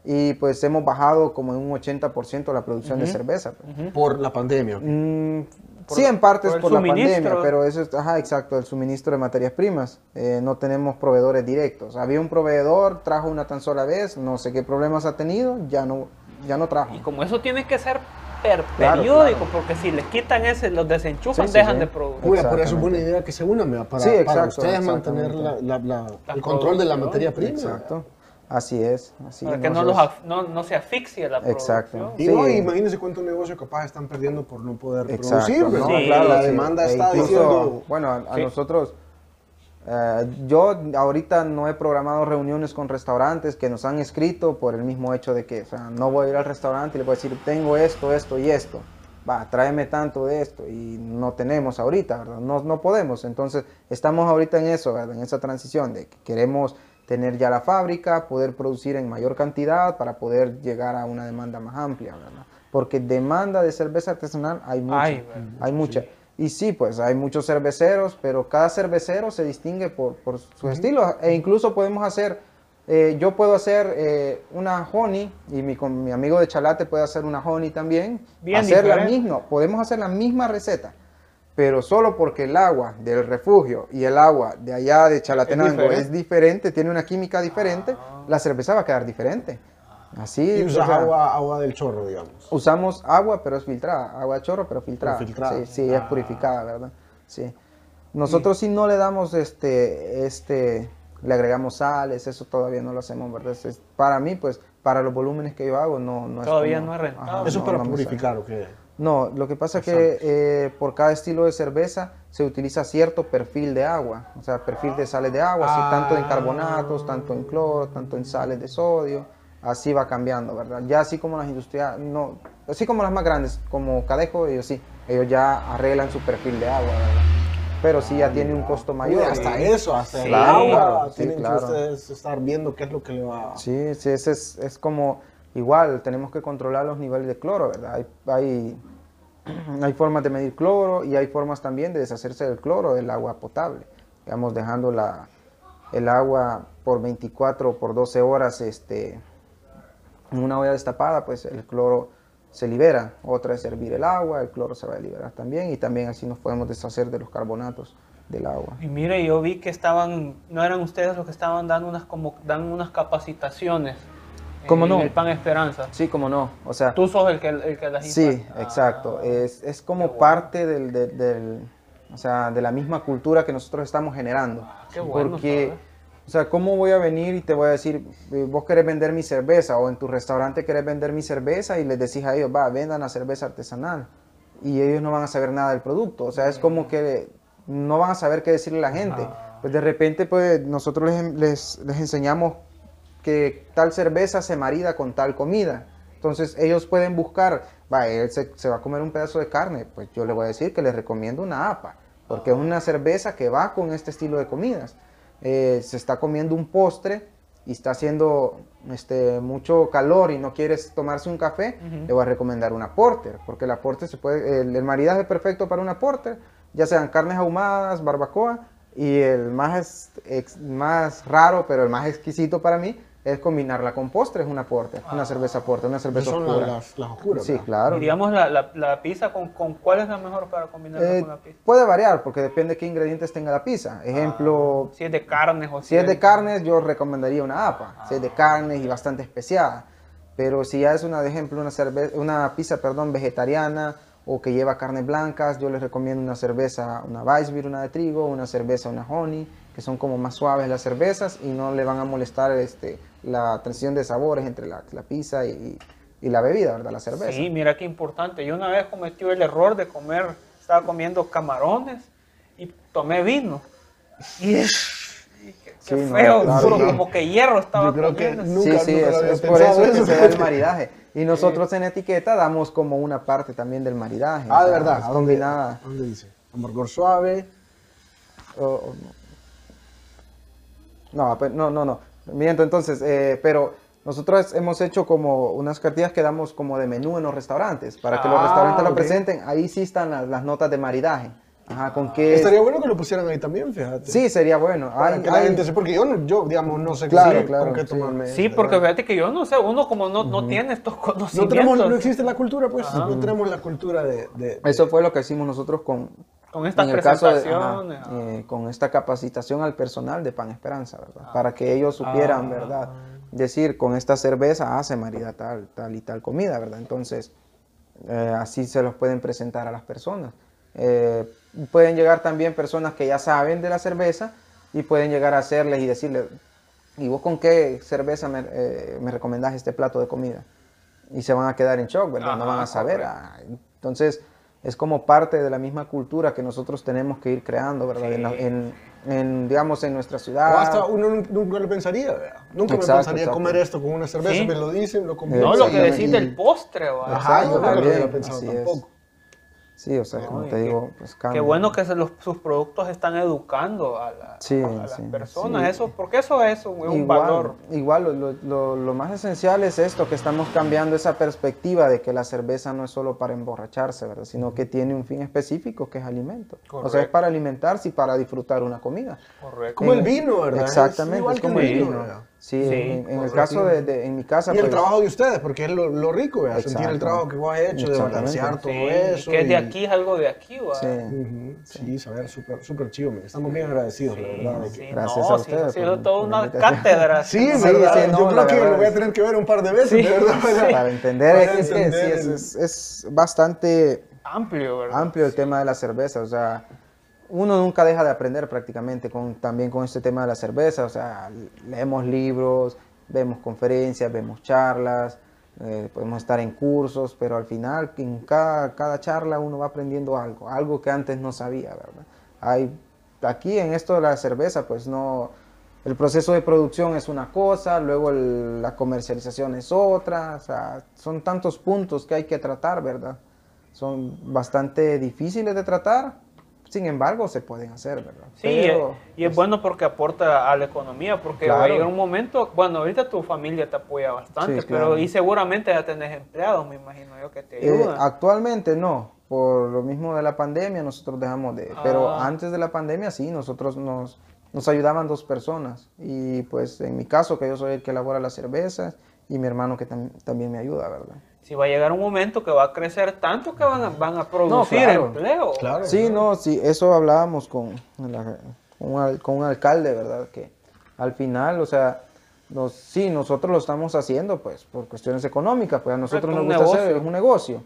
y pues hemos bajado como en un 80% la producción de cerveza. pues. Por la pandemia. Mm, Por- sí, en parte por es por la suministro. pandemia, pero eso es, ajá, exacto, el suministro de materias primas. Eh, no tenemos proveedores directos. Había un proveedor, trajo una tan sola vez, no sé qué problemas ha tenido, ya no, ya no trajo. Y como eso tiene que ser per Claro, periódico, claro. porque si les quitan ese, los desenchufan, Sí, sí, dejan sí. de producir. Oiga, por eso es buena idea que se unan. Para, Sí, para ustedes mantener la, exactamente. la- la- La el control de la materia prima. Exacto. Así es, así para que no, los no, no se asfixie la Exacto. producción. Y Sí. no, imagínense cuánto negocio capaz están perdiendo por no poder Exacto, producir, ¿no? ¿verdad? Sí, Claro, la sí. demanda E está incluso, diciendo... Bueno, a, a Sí. nosotros, eh, yo ahorita no he programado reuniones con restaurantes que nos han escrito por el mismo hecho de que, o sea, no voy a ir al restaurante y le voy a decir, tengo esto, esto y esto. Va, tráeme tanto de esto y no tenemos ahorita, ¿verdad? No, no podemos. Entonces, estamos ahorita en eso, ¿verdad? En esa transición de que queremos tener ya la fábrica, poder producir en mayor cantidad para poder llegar a una demanda más amplia, ¿verdad? Porque demanda de cerveza artesanal hay mucha. ¿verdad? hay mucha. Y sí, pues hay muchos cerveceros, pero cada cervecero se distingue por, por su estilo. E incluso podemos hacer, eh, yo puedo hacer eh, una honey y mi, con mi amigo de Chalate puede hacer una honey también. Bien hacer la misma, podemos hacer la misma receta, pero solo porque el agua del refugio y el agua de allá de Chalatenango diferente. es diferente, tiene una química diferente, la cerveza va a quedar diferente. Así, Y o usas sea, agua, agua del chorro, digamos. Usamos agua, pero es filtrada. Agua de chorro, pero filtrada. Pero filtrada. Sí, sí, es Ah. purificada, ¿verdad? Sí. Nosotros sí no le damos este, este, le agregamos sales, eso todavía no lo hacemos, ¿verdad? Es- es- para mí, pues, para los volúmenes que yo hago, no, no es Todavía como- no es rentable. Ajá, Eso es no, para purificar, ¿o qué? no, lo que pasa es que eh, por cada estilo de cerveza se utiliza cierto perfil de agua, o sea, perfil de sales de agua, así tanto en carbonatos, tanto en cloro, tanto en sales de sodio, así va cambiando, ¿verdad? Ya así como las industrias, no, así como las más grandes, como Cadejo, ellos sí, ellos ya arreglan su perfil de agua, ¿verdad? Pero sí ya tiene un costo mayor. Uy, hasta eso, hasta Sí, el agua, sí, tienen claro. que ustedes estar viendo qué es lo que le va a... Sí, sí, ese es, es como igual, tenemos que controlar los niveles de cloro, ¿verdad? Hay, hay, hay formas de medir cloro y hay formas también de deshacerse del cloro del agua potable. Digamos, dejando la, el agua por 24 o por 12 horas este, en una olla destapada, pues el cloro se libera. Otra es hervir el agua, el cloro se va a liberar también y también así nos podemos deshacer de los carbonatos del agua. Y mire, yo vi que estaban, no eran ustedes los que estaban dando unas como dando unas capacitaciones. ¿Cómo en no? el Pan Esperanza. Sí, como no. O sea, Tú sos el que, el que las Sí, imparte. exacto. Ah, Es, es como bueno. parte del, del- del- o sea, de la misma cultura que nosotros estamos generando. Ah, qué bueno, Porque, ¿sabes? O sea, ¿cómo voy a venir y te voy a decir, eh, vos querés vender mi cerveza o en tu restaurante querés vender mi cerveza y les decís a ellos, va, vendan la cerveza artesanal? Y ellos no van a saber nada del producto. O sea, es como que no van a saber qué decirle a la gente. Ah. Pues de repente, pues nosotros les, les, les enseñamos que tal cerveza se marida con tal comida. Entonces ellos pueden buscar, va, él se, se va a comer un pedazo de carne, pues yo le voy a decir que les recomiendo una APA, porque es una cerveza que va con este estilo de comidas. Eh, se está comiendo un postre y está haciendo este, mucho calor y no quieres tomarse un café, Ujú. le voy a recomendar una porter, porque la porter se puede, el, el maridaje perfecto para una porter, ya sean carnes ahumadas, barbacoa, y el más, ex- más raro, pero el más exquisito para mí, es combinarla con postres, una porter, una cerveza porter, una cerveza Son oscura. las, las oscuras. Sí, ¿verdad? claro. Y digamos la, la, la pizza, ¿con, ¿con cuál es la mejor para combinarla Eh, con la pizza? puede variar porque depende qué ingredientes tenga la pizza. Ejemplo, Si es de carnes o si es de carnes, yo recomendaría una APA. Si es de carnes y bastante especiada. Pero si ya es una, de ejemplo, una, cerve- una pizza perdón, vegetariana o que lleva carnes blancas, yo les recomiendo una cerveza, una Weissbier, una de trigo, una cerveza, una honey, que son como más suaves las cervezas y no le van a molestar este, la transición de sabores entre la, la pizza y, y la bebida, ¿verdad? La cerveza. Sí, mira qué importante. Yo una vez cometí el error de comer, estaba comiendo camarones y tomé vino. Y es qué, qué Sí, no, feo, claro, puro no. como que hierro estaba Yo creo que comiendo. nunca- sí, sí, nunca es, es por pensado eso que eso, se da el maridaje. Y nosotros en etiqueta damos como una parte también del maridaje. Ah, o de verdad. ¿A dónde, combinada. ¿a dónde dice? Amargor suave. o- o no. No, no, no, no. Miento, entonces, eh, pero nosotros hemos hecho como unas cartillas que damos como de menú en los restaurantes, para que los Ah, restaurantes lo ok. presenten. Ahí sí están las, las notas de maridaje. Ajá, con qué... Estaría bueno que lo pusieran ahí también, fíjate. Sí, sería bueno. Para Hay- que la hay- gente se- porque yo, no- yo, digamos, no sé Claro, qué- claro, con qué sí, tomarme. Sí, porque fíjate que yo no sé, uno como no, no tiene estos no conocimientos. tenemos, no existe la cultura, pues. Ajá. No tenemos la cultura de. de- Eso fue lo que hicimos nosotros con, Con estas en el caso de- ajá, eh, con esta capacitación al personal de Pan Esperanza, ¿verdad? Para que ellos supieran, Ah. ¿verdad? Decir, con esta cerveza hace marida tal, tal y tal comida, ¿verdad? Entonces, eh, así se los pueden presentar a las personas. Eh, pueden llegar también personas que ya saben de la cerveza y pueden llegar a hacerles y decirles, ¿y vos con qué cerveza me, me recomendás este plato de comida? Y se van a quedar en shock, ¿verdad? no van a saber. ah, entonces, es como parte de la misma cultura que nosotros tenemos que ir creando, ¿verdad? En, la- en- en, digamos, en nuestra o ciudad. hasta uno nun- nunca lo pensaría, ¿verdad? Nunca Exacto, me pensaría exacto. comer esto con una cerveza, Sí. me lo dicen, lo No, combino. lo que decís del postre, ¿va? Ajá, Exacto, yo nunca lo había pensado tampoco. Sí, o sea, como No, te qué- digo, pues Qué cambia. bueno que se los- sus productos están educando a, la- Sí, a las sí, personas. sí. Eso, porque eso es un, un igual, valor. Igual, lo, lo- lo- lo más esencial es esto, que estamos cambiando esa perspectiva de que la cerveza no es solo para emborracharse, ¿verdad? Sino que tiene un fin específico, que es alimento. O sea, es para alimentarse y para disfrutar una comida. Correcto. Como el vino, ¿verdad? Exactamente, Es igual es que como el el vino, vino. ¿Verdad? Sí, Sí, en, en el caso de, de- en mi casa, Y el pues, trabajo de ustedes, porque es lo, lo rico, ¿verdad? Sentir el trabajo que vos has hecho, de balancear todo Sí, eso. que es de y- aquí, es algo de aquí, ¿va? sí. Ujú, Sí, saber, súper súper chido. Estamos bien agradecidos, la verdad. de que- Sí, Gracias no, a sí, ustedes ha sido toda una invitación. cátedra. Sí, Sí, ¿verdad? sí, no, Yo creo que verdad lo voy a tener que ver un par de veces, Sí, ¿verdad? Para- Para entender, para es, entender es, el- es- es bastante Amplio, ¿verdad? amplio el tema de la cerveza, o sea, uno nunca deja de aprender prácticamente con, también con este tema de la cerveza, o sea, leemos libros, vemos conferencias, vemos charlas, eh, podemos estar en cursos, pero al final en cada, charla uno va aprendiendo algo, algo que antes no sabía, ¿verdad? Aquí en esto de la cerveza, pues no, el proceso de producción es una cosa, luego la comercialización es otra, o sea, son tantos puntos que hay que tratar, ¿verdad? Son bastante difíciles de tratar, sin embargo se pueden hacer, ¿verdad? Sí, Pero, y es pues, bueno porque aporta a la economía, porque va a Claro. llegar un momento, bueno, ahorita tu familia te apoya bastante, Sí, pero y seguramente ya tenés empleados, me imagino yo, que te eh, ayudan. actualmente no, por lo mismo de la pandemia nosotros dejamos de... Pero Ah. antes de la pandemia sí, nosotros nos, nos ayudaban dos personas. Y pues en mi caso, que yo soy el que elabora las cervezas y mi hermano que tam- también me ayuda, ¿verdad? Si va a llegar un momento que va a crecer tanto que van a, van a producir claro. empleo. Claro. Sí, no, sí, eso hablábamos con, la- con un, con un alcalde, ¿verdad? Que al final, o sea, nos, sí, nosotros lo estamos haciendo, pues, por cuestiones económicas, pues a nosotros nos gusta hacer, es un negocio,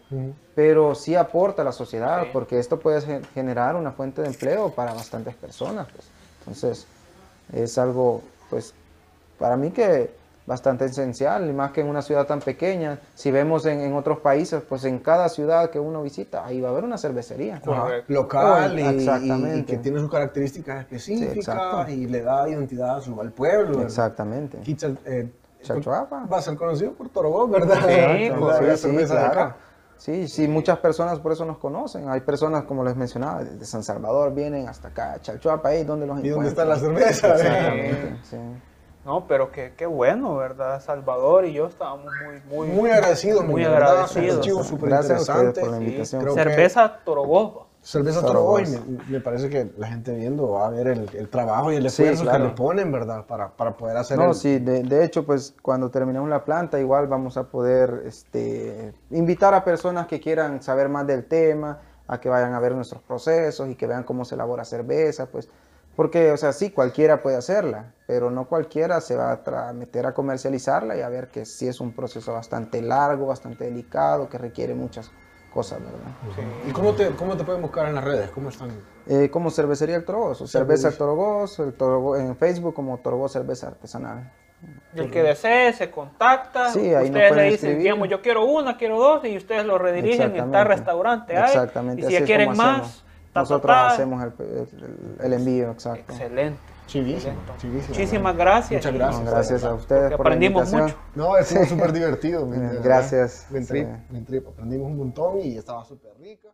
pero sí aporta a la sociedad, Sí. porque esto puede gen- generar una fuente de empleo para bastantes personas, pues. Entonces, es algo, pues, para mí que bastante esencial, y más que en una ciudad tan pequeña. Si vemos en, en otros países, pues en cada ciudad que uno visita, ahí va a haber una cervecería. Correcto. local y- y, Exactamente. y que tiene sus características específicas y le da identidad a su- al pueblo. Exactamente. Chal- eh, va a ser conocido por Torogó, ¿verdad? Sí, pues, sí, cerveza de claro. acá. Sí, sí, muchas personas por eso nos conocen. Hay personas, como les mencionaba, de San Salvador vienen hasta acá, Chalchuapa, ahí donde los ¿Y dónde está encuentran. la cerveza? Exactamente, sí. No, pero qué, qué bueno, ¿verdad? Salvador y yo estábamos muy, muy, Muy agradecidos, Muy agradecidos. Un archivo súper interesante. por la Sí. invitación. Que- Cerveza Torogoba. Cerveza Torogó. Torogó y me, me parece que la gente viendo va a ver el, el trabajo y el Sí, esfuerzo claro. que le ponen, ¿verdad? Para, para poder hacer No, el- sí, de, de hecho, pues cuando terminemos la planta, igual vamos a poder este, invitar a personas que quieran saber más del tema, a que vayan a ver nuestros procesos y que vean cómo se elabora cerveza, pues, porque, o sea, sí, cualquiera puede hacerla, pero no cualquiera se va a meter a comercializarla y a ver que sí es un proceso bastante largo, bastante delicado, que requiere muchas cosas, ¿verdad? ¿Y cómo te, cómo te pueden buscar en las redes? ¿Cómo están? Eh, como cervecería El Torogoso, cerveza El Cerveza. Torogos, el en Facebook como Torogos Cerveza Artesanal. El que desee se contacta. Sí, ahí ustedes le dicen, escribir. digamos, yo quiero una, quiero dos, y ustedes lo redirigen en tal Exactamente. restaurante. hay, Exactamente, Y si ya quieren más, hacemos. Ta, Nosotros ta. hacemos el, el- el envío, exacto. Excelente. Chivísimo, chivísimo. Muchísimas gracias. Muchas gracias. No, gracias a ustedes Porque por la aprendimos mucho. No, estuvo súper divertido. Eh, gracias. Buen trip, Sí. trip. Aprendimos un montón y estaba súper rica.